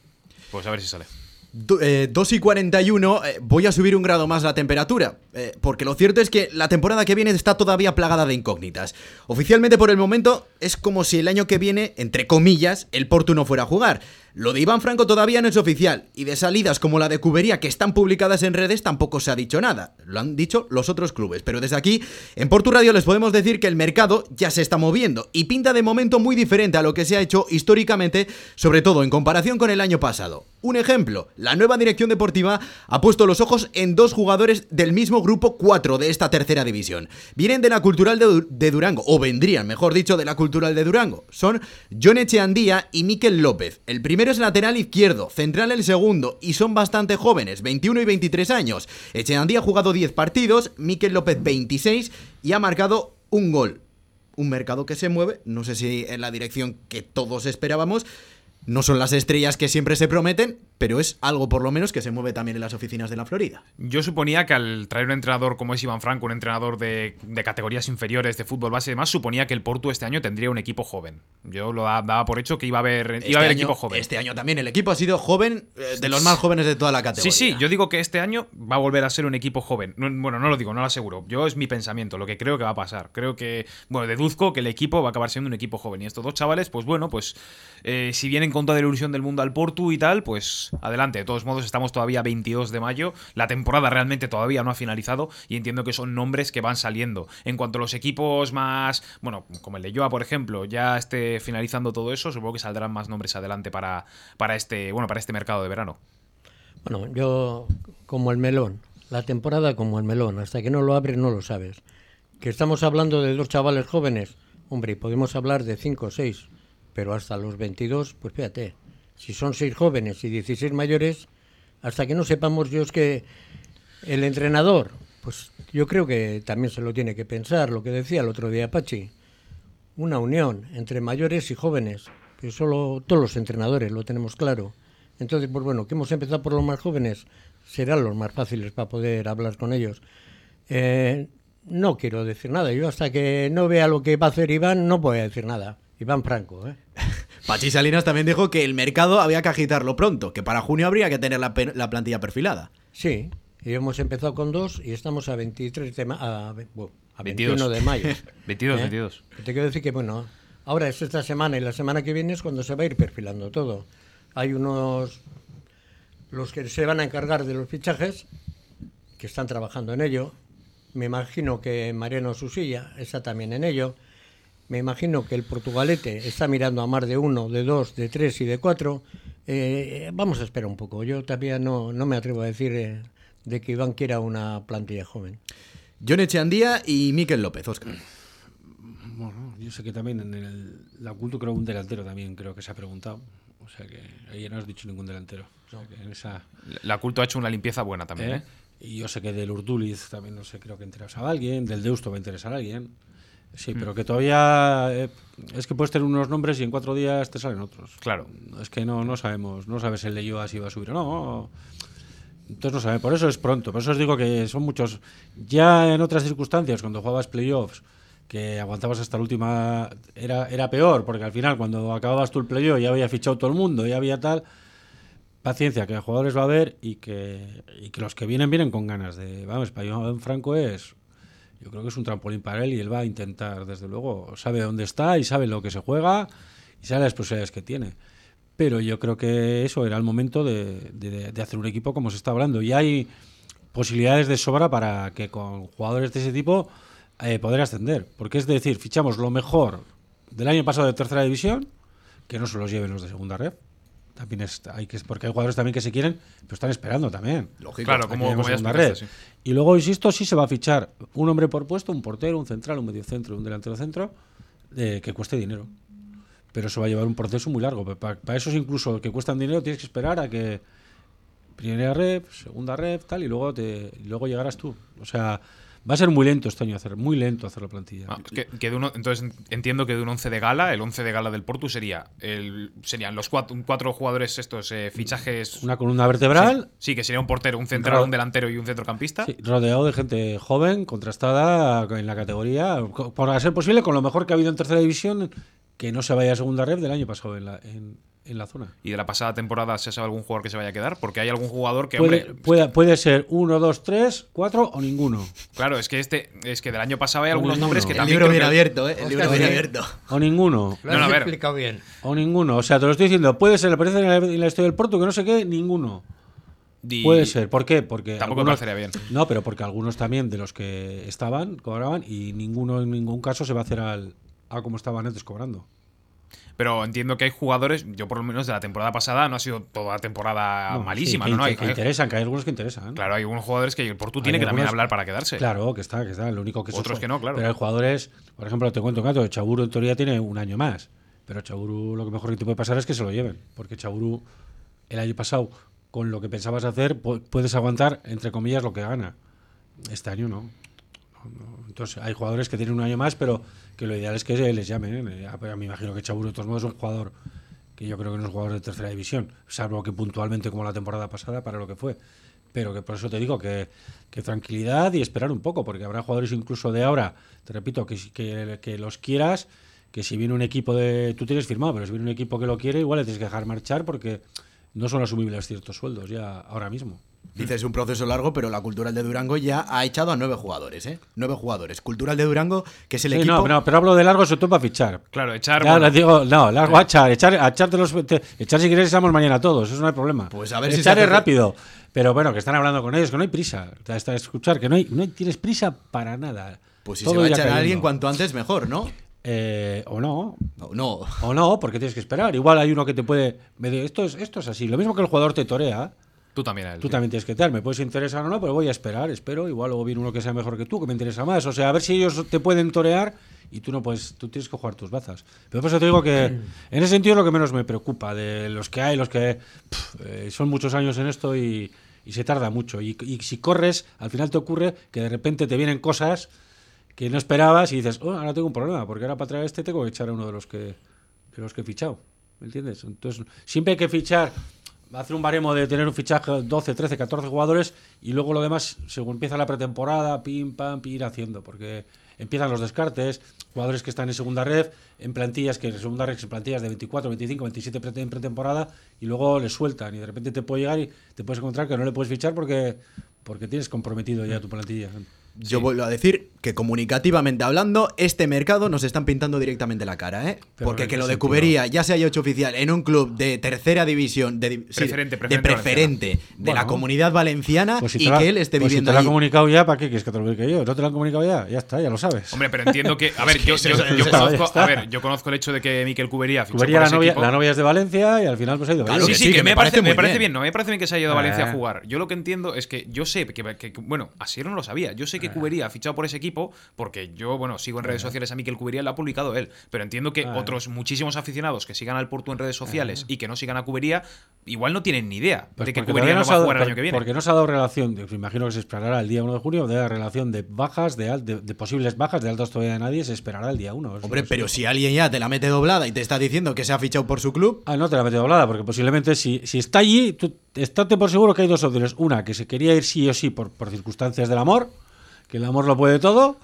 Pues a ver si sale. Do- eh, 2 y 41, eh, voy a subir un grado más la temperatura, eh, porque lo cierto es que la temporada que viene está todavía plagada de incógnitas. Oficialmente por el momento es como si el año que viene, entre comillas, el Porto no fuera a jugar. Lo de Iván Franco todavía no es oficial, y de salidas como la de Cubería que están publicadas en redes tampoco se ha dicho nada. Lo han dicho los otros clubes, pero desde aquí, en Porto Radio les podemos decir que el mercado ya se está moviendo, y pinta de momento muy diferente a lo que se ha hecho históricamente, sobre todo en comparación con el año pasado. Un ejemplo, la nueva dirección deportiva ha puesto los ojos en dos jugadores del mismo grupo 4 de esta tercera división. Vienen de la Cultural de, de Durango, o vendrían, mejor dicho, de la Cultural de Durango. Son John Echeandía y Miquel López. El primero es lateral izquierdo, central el segundo, y son bastante jóvenes, 21 y 23 años. Echeandía ha jugado 10 partidos, Miquel López 26 y ha marcado un gol. Un mercado que se mueve, no sé si en la dirección que todos esperábamos. No son las estrellas que siempre se prometen, pero es algo por lo menos que se mueve también en las oficinas de la Florida. Yo suponía que al traer un entrenador como es Iván Franco, un entrenador de, de categorías inferiores de fútbol base y demás, suponía que el Porto este año tendría un equipo joven. Yo lo da- daba por hecho que iba a haber, Este iba a haber año- equipo joven. Este año también el equipo ha sido joven, eh, de los más jóvenes de toda la Sí, categoría. sí, yo digo que este año va a volver a ser un equipo joven. No- bueno, no lo digo, no lo aseguro. Yo es mi pensamiento, lo que creo que va a pasar. Creo que, bueno, deduzco que el equipo va a acabar siendo un equipo joven. Y estos dos chavales, pues bueno, pues eh, si vienen con toda la ilusión del mundo al Portu y tal, pues adelante. De todos modos, estamos todavía a 22 de mayo. La temporada realmente todavía no ha finalizado y entiendo que son nombres que van saliendo. En cuanto a los equipos más, bueno, como el de Joa, por ejemplo, ya esté finalizando todo eso, supongo que saldrán más nombres adelante para, para este, bueno, para este mercado de verano. Bueno, yo como el melón, la temporada como el melón, hasta que no lo abres no lo sabes. Que estamos hablando de dos chavales jóvenes, hombre, podemos hablar de cinco o seis, pero hasta los 22, pues fíjate, si son seis jóvenes y 16 mayores, hasta que no sepamos es que el entrenador, pues yo creo que también se lo tiene que pensar, lo que decía el otro día Pachi, una unión entre mayores y jóvenes, que solo todos los entrenadores lo tenemos claro. Entonces, pues bueno, que hemos empezado por los más jóvenes, serán los más fáciles para poder hablar con ellos. Eh, no quiero decir nada, yo hasta que no vea lo que va a hacer Iván, no voy a decir nada. Iván Franco, ¿eh? Pachi Salinas también dijo que el mercado había que agitarlo pronto, que para junio habría que tener la, plantilla perfilada. Sí, y hemos empezado con dos y estamos a 23 de a, ve- bueno, a 22. 21 de mayo. 22, ¿Eh? 22. Te quiero decir que, bueno, ahora es esta semana y la semana que viene es cuando se va a ir perfilando todo. Hay unos, los que se van a encargar de los fichajes, que están trabajando en ello. Me imagino que Mariano Susilla está también en ello. Me imagino que el Portugalete está mirando a más de uno, de dos, de tres y de cuatro. Eh, vamos a esperar un poco. Yo todavía no, no me atrevo a decir eh, de que Iván quiera una plantilla joven. John Echeandía y Miquel López, Oscar. yo sé que también en el, la culto creo un delantero también creo que se ha preguntado. O sea que ahí no has dicho ningún delantero. O sea que en esa, La culto ha hecho una limpieza buena también, ¿eh? ¿eh? Y yo sé que del Urduliz también no sé, creo que interesaba a alguien, del Deusto va a interesar a alguien. Sí, Mm. pero que todavía eh, es que puedes tener unos nombres y en cuatro días te salen otros. Claro. Es que no, no sabemos, no sabes el de yo si va a subir o no. Entonces no sabemos, por eso es pronto, por eso os digo que son muchos. Ya en otras circunstancias, cuando jugabas playoffs, que aguantabas hasta la última, era, era peor, porque al final cuando acababas tú el playoff ya había fichado todo el mundo, ya había tal. Paciencia, que jugadores va a haber y que, y que los que vienen vienen con ganas de. Vamos, para Iván Franco es. Yo creo que es un trampolín para él y él va a intentar, desde luego, sabe dónde está y sabe lo que se juega y sabe las posibilidades que tiene. Pero yo creo que eso era el momento de, hacer un equipo como se está hablando. Y hay posibilidades de sobra para que con jugadores de ese tipo eh, poder ascender. Porque es decir, fichamos lo mejor del año pasado de tercera división, que no se los lleven los de segunda red. También es, hay que, porque hay jugadores también que se quieren, pero están esperando también. Lógico. Claro, como, como ya red. sí. Y luego, insisto, sí se va a fichar un hombre por puesto, un portero, un central, un mediocentro, un delantero centro, eh, que cueste dinero. Pero eso va a llevar un proceso muy largo. Para, eso, incluso que cuestan dinero, tienes que esperar a que primera red, segunda red, tal, y luego, te, y luego llegarás tú. O sea, va a ser muy lento este año hacer, muy lento hacer la plantilla. Ah, que- que de uno, entonces entiendo que de un 11 de gala, el 11 de gala del Portu sería el, serían los cuatro, cuatro jugadores estos eh, fichajes. Una columna vertebral, Sí, que sería un portero, un central, un delantero y un centrocampista. Sí, rodeado de gente joven, contrastada en la categoría, por ser posible con lo mejor que ha habido en tercera división, que no se vaya a segunda red del año pasado en la, en, en la zona. Y de la pasada temporada se sabe algún jugador que se vaya a quedar, porque hay algún jugador que, Puede, hombre, puede, puede ser uno, dos, tres, cuatro o ninguno. claro, es que este, es que del año pasado hay algunos nombres que. El también libro creo bien que- abierto, ¿eh? El libro bien abierto. O ninguno. Lo No, no, has a ver. explicado bien. O ninguno. O sea, te lo estoy diciendo. Puede ser, aparece en la, en la historia del Porto que no sé qué, ninguno. y- Puede ser. ¿Por qué? Porque. Tampoco me parecería bien. No, pero porque algunos también de los que estaban cobraban y ninguno en ningún caso se va a hacer al, a como estaban antes cobrando. Pero entiendo que hay jugadores, yo por lo menos de la temporada pasada, no ha sido toda la temporada No, malísima, que, no hay, que interesan, que hay algunos que interesan. Claro, hay algunos jugadores que el Portu tiene que también hablar para quedarse. Claro, que está, que está. Lo único que Otros que no, claro. Pero hay jugadores, por ejemplo, te cuento un gato, Chaburu en teoría tiene un año más. Pero Chaburu lo que mejor que te puede pasar es que se lo lleven. Porque Chaburu el año pasado, con lo que pensabas hacer, pu- puedes aguantar, entre comillas, lo que gana. Este año no. No, no. Entonces hay jugadores que tienen un año más, pero que lo ideal es que les llamen. ¿eh? Me imagino que Chaburu de todos modos es un jugador que yo creo que no es jugador de tercera división, salvo que puntualmente como la temporada pasada para lo que fue. Pero que por eso te digo que, tranquilidad y esperar un poco, porque habrá jugadores incluso de ahora, te repito, que, que, que los quieras, que si viene un equipo de... Tú tienes firmado, pero si viene un equipo que lo quiere, igual le tienes que dejar marchar porque no son asumibles ciertos sueldos ya ahora mismo. Dices un proceso largo, pero la Cultural de Durango ya ha echado a nueve jugadores, ¿eh? Nueve jugadores. Cultural de Durango, que es el Sí, equipo... no, pero, pero hablo de largo sobre todo para fichar. Claro, echar. Ya bueno, les digo, no, largo a echar, echar, a echarte los, te- echar si quieres echamos mañana todos, eso no hay problema. Pues a ver si echar se es rápido, pero bueno, que están hablando con ellos, que no hay prisa, Te está escuchar que no hay, no hay- tienes prisa para nada. Pues si Todo se va a echar a alguien cuanto antes mejor, ¿no? Eh, o no, No, no. o no, porque tienes que esperar. Igual hay uno que te puede esto es, esto es así, lo mismo que el jugador te torea. Tú también a él. Tú sí. también tienes que tener, me puedes interesar o no, pero voy a esperar, espero, igual luego viene uno que sea mejor que tú, que me interesa más. O sea, a ver si ellos te pueden torear y tú no puedes, tú tienes que jugar tus bazas. Pero por eso te digo que en ese sentido es lo que menos me preocupa, de los que hay, los que eh, son muchos años en esto y, y se tarda mucho. Y, y si corres, al final te ocurre que de repente te vienen cosas que no esperabas y dices, oh, ahora tengo un problema, porque ahora para traer este tengo que echar a uno de los que, de los que he fichado. ¿Me entiendes? Entonces, siempre hay que fichar, hacer un baremo de tener un fichaje 12, 13, 14 jugadores y luego lo demás, según empieza la pretemporada, pim, pam, pim, ir haciendo, porque empiezan los descartes, jugadores que están en segunda red, en plantillas que en segunda red, en plantillas de 24, 25, 27 pre- en pretemporada y luego les sueltan y de repente te puede llegar y te puedes encontrar que no le puedes fichar porque, porque tienes comprometido ya tu plantilla. Yo vuelvo a decir que comunicativamente hablando, este mercado nos están pintando directamente la cara, ¿eh? Pero Porque ¿en que lo de? Cubería ya se haya hecho oficial en un club de tercera división, de, sí, Preferente, de preferente de Bueno. la comunidad valenciana Pues si y la- que él esté pues si viviendo te lo allí. comunicado ya, ¿para qué quieres que te lo diga yo? ¿No te lo han comunicado ya? Ya está, ya lo sabes. Hombre, pero entiendo que. A ver, yo, conozco, a ver, yo conozco el hecho de que Miquel Cubería fichó Cubería por la ese novia, equipo. la novia es de Valencia y al final pues ha ido Claro Valencia. sí, que sí, sí, que, que me, me parece, me parece bien. bien. No me parece bien que se haya ido a Valencia Eh. a jugar. Yo lo que entiendo es que yo sé que- bueno, así no lo sabía. Yo sé que Cubería ha fichado por ese equipo, porque yo, bueno, sigo en redes sociales a Mikel Cubería, lo ha publicado él, pero entiendo que otros muchísimos aficionados que sigan al Porto en redes sociales y que no sigan a Cubería, igual no tienen ni idea Pues de que porque Cubería no se va ha a dado- jugar el año que viene. Porque no se ha dado relación, me imagino que se esperará el día 1 de junio, de la relación de bajas, de, al- de, de posibles bajas, de altas todavía de nadie, se esperará el día 1. Eso Hombre, pero si alguien ya te la mete doblada y te está diciendo que se ha fichado por su club, Ah, no te la metido doblada, porque posiblemente si, si está allí, tú estate por seguro que hay dos opciones. Una, que se quería ir sí o sí por, por circunstancias del amor, que el amor lo puede todo.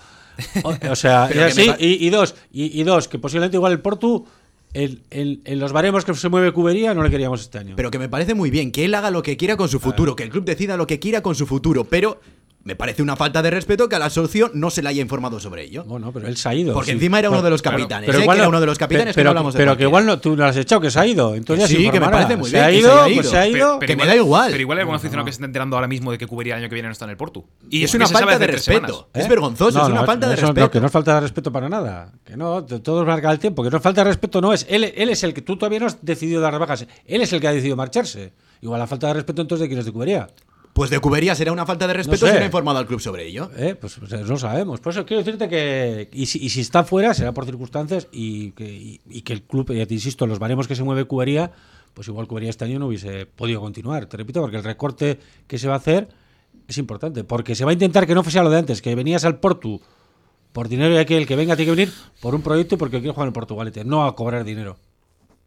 O, o sea, así. Y, y dos, y, y dos, que posiblemente igual el Portu, en, en- en los baremos que se mueve Cubería, no le queríamos este año. pero que me parece muy bien, que él haga lo que quiera con su futuro, que el club decida lo que quiera con su futuro, pero me parece una falta de respeto que a la socio no se le haya informado sobre ello. bueno, pero él se ha ido. Porque sí. encima era uno de los claro, capitanes, Pero ¿eh? igual que era no- uno de los capitanes pero, que no hablamos de pero que igual no, tú no lo has echado, que se ha ido. Entonces sí, que me parece muy Se bien, ha ido, se haya pues ido. se ha ido. pero que me da igual. Pero igual hay algún aficionado que se está enterando ahora mismo de que Cubería el año que viene no está en el Porto. Y es una falta de respeto. Es vergonzoso, es una falta de respeto. que no es falta de respeto para nada. Que no, todo es marca el tiempo. Que no es falta de respeto, no es. Él, él es el que tú todavía no has decidido dar rebajas. Él es el que ha decidido marcharse. Igual la falta de respeto entonces de quién es de Cubería. Pues de Cubería será una falta de respeto sé. si no ha informado al club sobre ello. ¿Eh? Pues, pues, no sabemos. Por eso quiero decirte que. Y si, y si está fuera, será por circunstancias y que, y- y que el club, ya te insisto, los baremos que se mueve Cubería, pues igual Cubería este año no hubiese podido continuar. Te repito, porque el recorte que se va a hacer es importante. Porque se va a intentar que no fuese lo de antes, que venías al Portu por dinero y aquí el que venga tiene que venir por un proyecto y porque quiere jugar en Portugalete, no a cobrar dinero.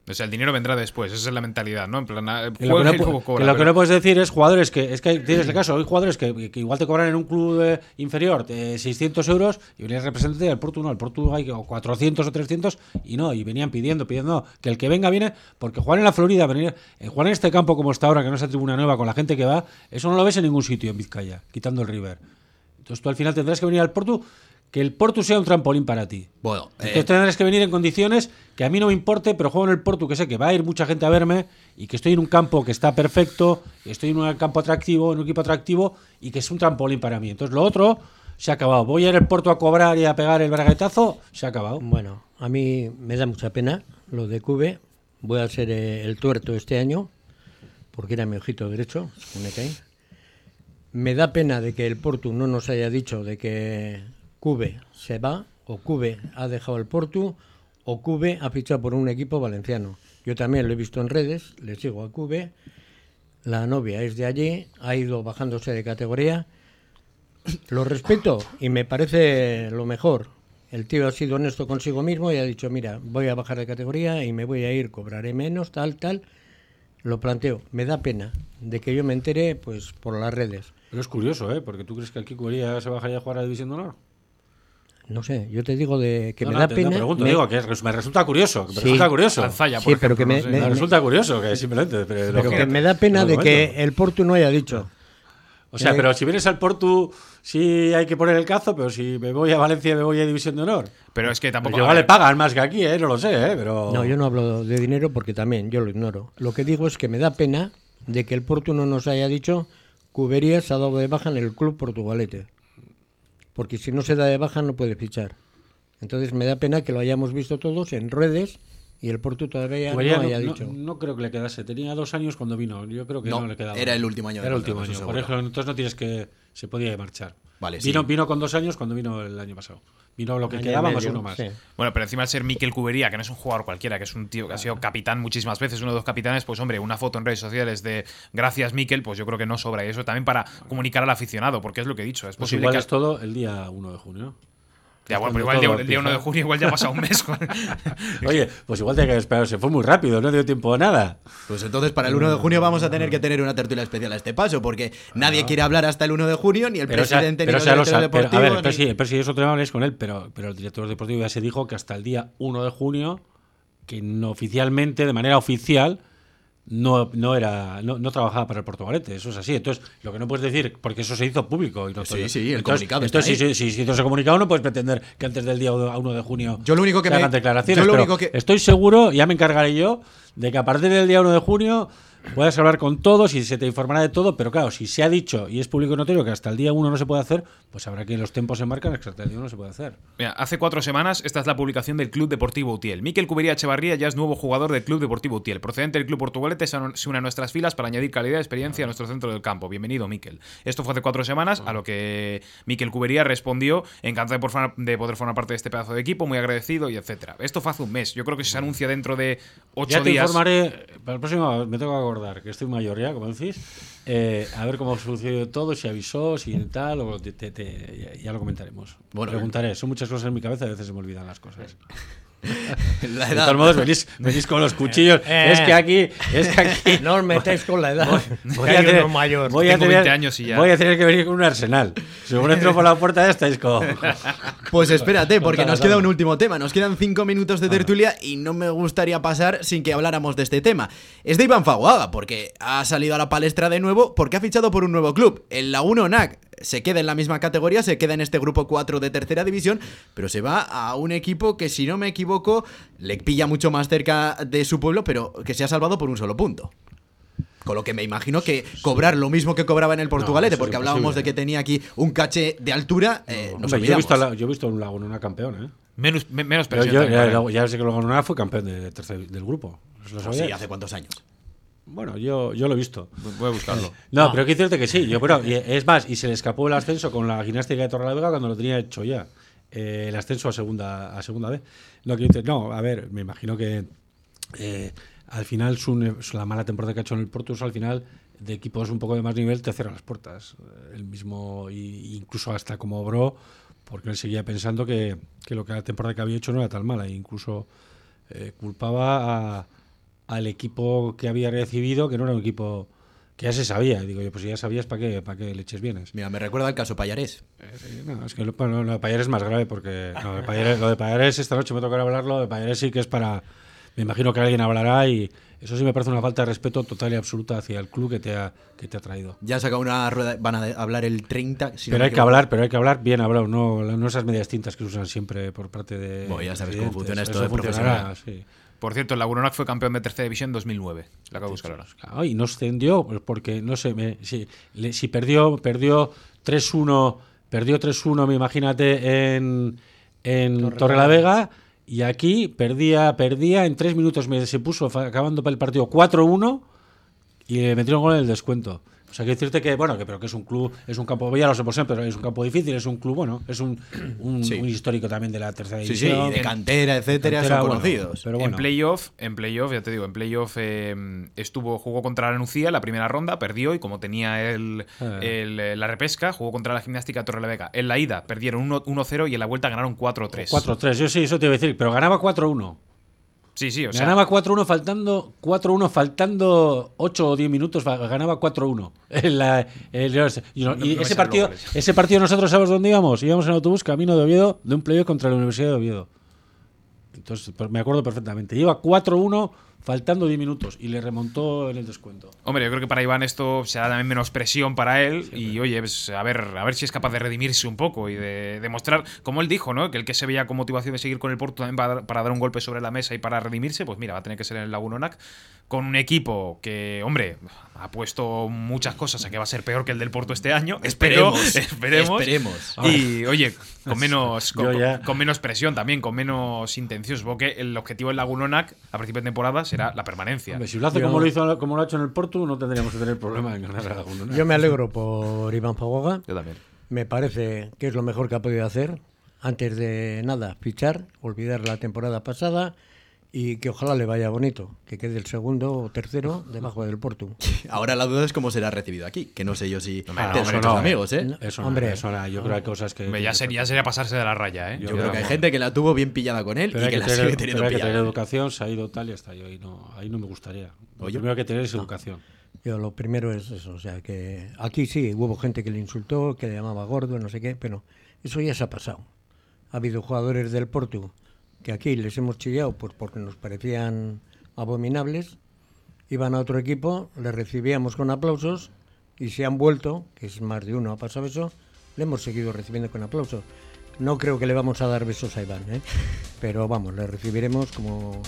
O sea, el dinero vendrá después, esa es la mentalidad, ¿no? En plan, ah, lo que, no, cobra, lo que pero- no puedes decir es jugadores que es que hay- tienes el caso, hay jugadores que, que igual te cobran en un club eh, inferior de 600 euros y venías representante del Porto no, el Porto hay que- o 400 o 300 y no, y venían pidiendo, pidiendo que el que venga viene porque jugar en la Florida, venir, eh, jugar en este campo como está ahora, que no es la tribuna nueva con la gente que va, eso no lo ves en ningún sitio en Vizcaya, quitando el River. Entonces tú al final tendrás que venir al Porto, que el Porto sea un trampolín para ti. Bueno, eh, Entonces tendrás que venir en condiciones que a mí no me importe, pero juego en el Porto, que sé que va a ir mucha gente a verme y que estoy en un campo que está perfecto, que estoy en un campo atractivo, en un equipo atractivo y que es un trampolín para mí. Entonces lo otro se ha acabado. Voy a ir al Porto a cobrar y a pegar el braguetazo, se ha acabado. Bueno, a mí me da mucha pena lo de Cube. Voy a ser eh, el tuerto este año, porque era mi ojito derecho, me cae. Me da pena de que el Portu no nos haya dicho de que Cube se va, o Cube ha dejado el Portu, o Cube ha fichado por un equipo valenciano. Yo también lo he visto en redes, le sigo a Cube. La novia es de allí, ha ido bajándose de categoría. Lo respeto y me parece lo mejor. El tío ha sido honesto consigo mismo y ha dicho, mira, voy a bajar de categoría y me voy a ir, cobraré menos, tal, tal. Lo planteo. Me da pena de que yo me entere pues por las redes. Pero es curioso, ¿eh? Porque tú crees que Kiko Uría se bajaría a jugar a División de Honor. No sé, yo te digo de que No, me no, da te- pena. No, pregunto, me- digo que me resulta curioso. que Me Sí. resulta curioso. Lanzalla, Sí, pero que me- sé. resulta curioso que simplemente. Pero, pero lo que me da pena de que el Porto no haya dicho. O sea, Eh, pero si vienes al Porto, sí hay que poner el cazo, pero si me voy a Valencia me voy a División de Honor. Pero es que tampoco. Porque a igual ver, le pagan más que aquí, ¿eh? No lo sé, ¿eh? Pero... No, yo no hablo de dinero porque también yo lo ignoro. Lo que digo es que me da pena de que el Porto no nos haya dicho Cuberías se ha dado de baja en el club portugalete. Porque si no se da de baja no puede fichar. Entonces me da pena que lo hayamos visto todos en redes y el Porto todavía Cubería no haya no, dicho. no- no creo que le quedase. Tenía dos años cuando vino. Yo creo que no, No, le quedaba. era el último año Era el último año. Por ejemplo, entonces no tienes que. Se podía marchar. Vale, vino, sí. vino con dos años cuando vino el año pasado. Vino lo que Año quedaba más medio, uno más. sí. Bueno, pero encima al ser Mikel Cubería, que no es un jugador cualquiera, que es un tío que ha sido capitán muchísimas veces, uno de los capitanes, pues hombre, una foto en redes sociales de gracias Mikel, pues yo creo que no sobra. Y eso también para comunicar al aficionado, porque es lo que he dicho. Es Pues posible igual que. es todo el día 1 de junio. Ya, bueno, pero igual el día, todo el día 1 de junio igual ya ha pasado un mes. Oye, pues igual te que esperar. Se fue muy rápido, no dio tiempo a nada. Pues entonces para el 1 de junio vamos a tener que tener una tertulia especial a este paso, porque nadie quiere hablar hasta el 1 de junio, ni el Pero, sea, presidente pero, ni o sea, los lo directores pero, a ver, deportivos. pero ni- sí, pero sí, eso te habléis con él, pero, pero el director deportivo ya se dijo que hasta el día 1 de junio, que no oficialmente, de manera oficial, no, no era no, no trabajaba para el Portugalete, eso es así. Entonces, lo que no puedes decir, porque eso se hizo público. Y no- Sí, sí, el entonces, comunicado Entonces, si, si, si hizo ese comunicado, no puedes pretender que antes del día 1 de junio Yo lo único que se me- hagan declaraciones. yo lo único que- Estoy seguro, ya me encargaré yo, de que a partir del día 1 de junio puedes hablar con todos y se te informará de todo, pero claro, si se ha dicho y es público y notorio que hasta el día 1 no se puede hacer, pues habrá que los tiempos se marcan hasta el día 1 no se puede hacer. Mira, hace cuatro semanas, esta es la publicación del Club Deportivo Utiel. Miquel Cubería Echevarría ya es nuevo jugador del Club Deportivo Utiel. Procedente del club portugalete, se une a nuestras filas para añadir calidad y experiencia a nuestro centro del campo. Bienvenido, Miquel. Esto fue hace cuatro semanas, a lo que Miquel Cubería respondió, encantado de, poder formar parte de este pedazo de equipo, muy agradecido y etcétera. Esto fue hace un mes. Yo creo que se anuncia dentro de ocho ya te días. informaré, para el próximo me tengo que acordar, que estoy mayor ya, como decís, eh, a ver cómo sucedió todo, si avisó, si tal, o te, te, te, ya lo comentaremos. Bueno, Preguntaré, son muchas cosas en mi cabeza, a veces se me olvidan las cosas. La De edad. todos modos, venís, venís con los cuchillos. Eh. es que aquí, es que aquí. No os metáis con la edad. Voy que a, tener, uno mayor. voy, a Tengo tener, 20 años y ya. voy a tener que venir con un arsenal. Según entro por la puerta, ya estáis como. Pues espérate, porque nos queda un último tema. Nos quedan cinco minutos de tertulia y no me gustaría pasar sin que habláramos de este tema. Es de Iván Fagoaga, porque ha salido a la palestra de nuevo porque ha fichado por un nuevo club, el Laguna ONAC. Se queda en la misma categoría, se queda en este grupo 4 de tercera división, pero se va a un equipo que, si no me equivoco, le pilla mucho más cerca de su pueblo, pero que se ha salvado por un solo punto. Con lo que me imagino que cobrar lo mismo que cobraba en el Portugalete, porque hablábamos de que tenía aquí un caché de altura, eh, nos Hombre, yo, he visto la- yo he visto un Laguna una campeona, ¿eh? Menos, me- menos Pero presión yo también ya, sé que Laguna fue campeón de tercer- del grupo. ¿Os lo Pues sí, ¿hace cuántos años? Bueno, yo, yo lo he visto. Voy a buscarlo. No, pero hay que decirte que sí. Yo, pero, y es más, y se le escapó el ascenso con la gimnástica de Torrelavega cuando lo tenía hecho ya. Eh, el ascenso a segunda, a segunda vez. No, quiero decir- no, a ver, me imagino que eh, al final su, su- la mala temporada que ha hecho en el Portus, al final de equipos un poco de más nivel te cierran las puertas. El mismo, y, incluso hasta como obró, porque él seguía pensando que, que lo que la temporada que había hecho no era tan mala. E incluso eh, culpaba a- al equipo que había recibido, que no era un equipo que ya se sabía. Digo, yo, pues si ya sabías, ¿para qué, para qué le eches bienes? Mira, me recuerda al caso Payarés. Eh, no, es que lo, bueno, lo de Payares es más grave porque no, lo, de Payares, lo de Payares esta noche me tocará hablarlo. Lo de Payares sí que es para. Me imagino que alguien hablará y eso sí me parece una falta de respeto total y absoluta hacia el club que te ha, que te ha traído. Ya han sacado una rueda, van a hablar el 30. si pero hay que hablar, pero hay que hablar bien hablado, no, no esas medias tintas que usan siempre por parte de. Bueno, ya sabes cómo funciona esto Eso de funcionará, profesional. sí. Por cierto, el Lagunonac fue campeón de tercera división en 2009. La acabo de buscar ahora. Claro, y no ascendió pues, porque no sé, me- si, le- si perdió perdió 3-1, perdió 3-1, me imagínate en en Torrelavega y aquí perdía perdía en tres minutos me se puso acabando el partido 4-1 y le metieron gol en el descuento. O sea, que decirte que, bueno, que pero que es un club, es un campo, ya lo sé por siempre, pero es un campo difícil, es un club, bueno, es un, un, Sí. un histórico también de la tercera Sí, sí, división. de cantera, etcétera, Cantera, son bueno, conocidos. pero En bueno. playoff, en playoff, ya te digo, en playoff eh, estuvo, jugó contra la Nucía en la primera ronda, perdió y como tenía el, Ah. el, eh, la repesca, jugó contra la gimnástica Torrelavega. En la ida perdieron 1 1-0 y en la vuelta ganaron 4-3. 4-3, yo sí, eso te iba a decir, pero ganaba 4-1. Sí, sí, o sea, ganaba 4-1 faltando 4-1 faltando 8 o 10 minutos, ganaba 4-1. En la- el- y no- ese partido, ese partido nosotros sabes dónde íbamos? Íbamos en autobús camino de Oviedo de un playoff contra la Universidad de Oviedo. Entonces, me acuerdo perfectamente. Iba 4-1 faltando 10 minutos y le remontó en el descuento. Hombre, yo creo que para Iván esto será también menos presión para él y oye, pues, a ver, a ver si es capaz de redimirse un poco y de demostrar, como él dijo, ¿no? Que el que se veía con motivación de seguir con el Porto también para, para dar un golpe sobre la mesa y para redimirse, pues mira, va a tener que ser en el Lagunonac con un equipo que, hombre, ha puesto muchas cosas a que va a ser peor que el del Porto este año. Esperemos, esperemos. esperemos. Y oye, con menos, con, con menos presión también, con menos intención. Supongo que el objetivo del Lagunonac a principio de temporada será la permanencia. Hombre, si lo hace Yo- como lo, hizo, como lo ha hecho en el Porto, no tendríamos que tener problema en ganar a la Laguna. Yo me alegro por Iván Fagoga. Yo también. Me parece que es lo mejor que ha podido hacer. Antes de nada, fichar, olvidar la temporada pasada y que ojalá le vaya bonito, que quede el segundo o tercero debajo del Porto. Ahora la duda es cómo será recibido aquí, que no sé yo si no, muchos no, amigos, ¿eh? No. Eso no, Hombre. eso no, yo creo que hay cosas que. Ya, sería, sería pasarse de la raya, ¿eh? Yo Yo creo que hay gente que la tuvo bien pillada con él Pero y que, que, la tener, sigue pero teniendo hay que tener pillada. educación, se ha ido tal y hasta yo. Ahí no, ahí no me gustaría. Lo Oye. primero que tener es educación. Yo lo primero es eso, o sea, que aquí sí hubo gente que le insultó, que le llamaba gordo, no sé qué, pero eso ya se ha pasado. Ha habido jugadores del Porto que aquí les hemos chillado pues porque nos parecían abominables, iban a otro equipo, les recibíamos con aplausos y se han vuelto, que es más de uno ha pasado eso, le hemos seguido recibiendo con aplausos. No creo que le vamos a dar besos a Iván, ¿eh? pero vamos, le recibiremos como,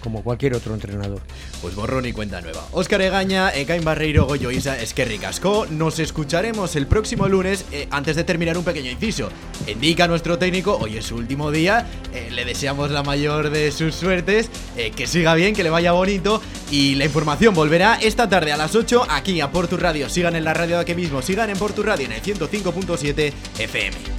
como cualquier otro entrenador. Pues borrón y cuenta nueva. Óscar Egaña, Ekain Barreiro, Goyo Isa, Esquerri Casco. Nos escucharemos el próximo lunes eh, antes de terminar un pequeño inciso. Indica nuestro técnico, hoy es su último día, eh, le deseamos la mayor de sus suertes, eh, que siga bien, que le vaya bonito y la información volverá esta tarde a las 8 aquí a Portu Radio. Sigan en la radio de aquí mismo, sigan en Portu Radio en el 105.7 FM.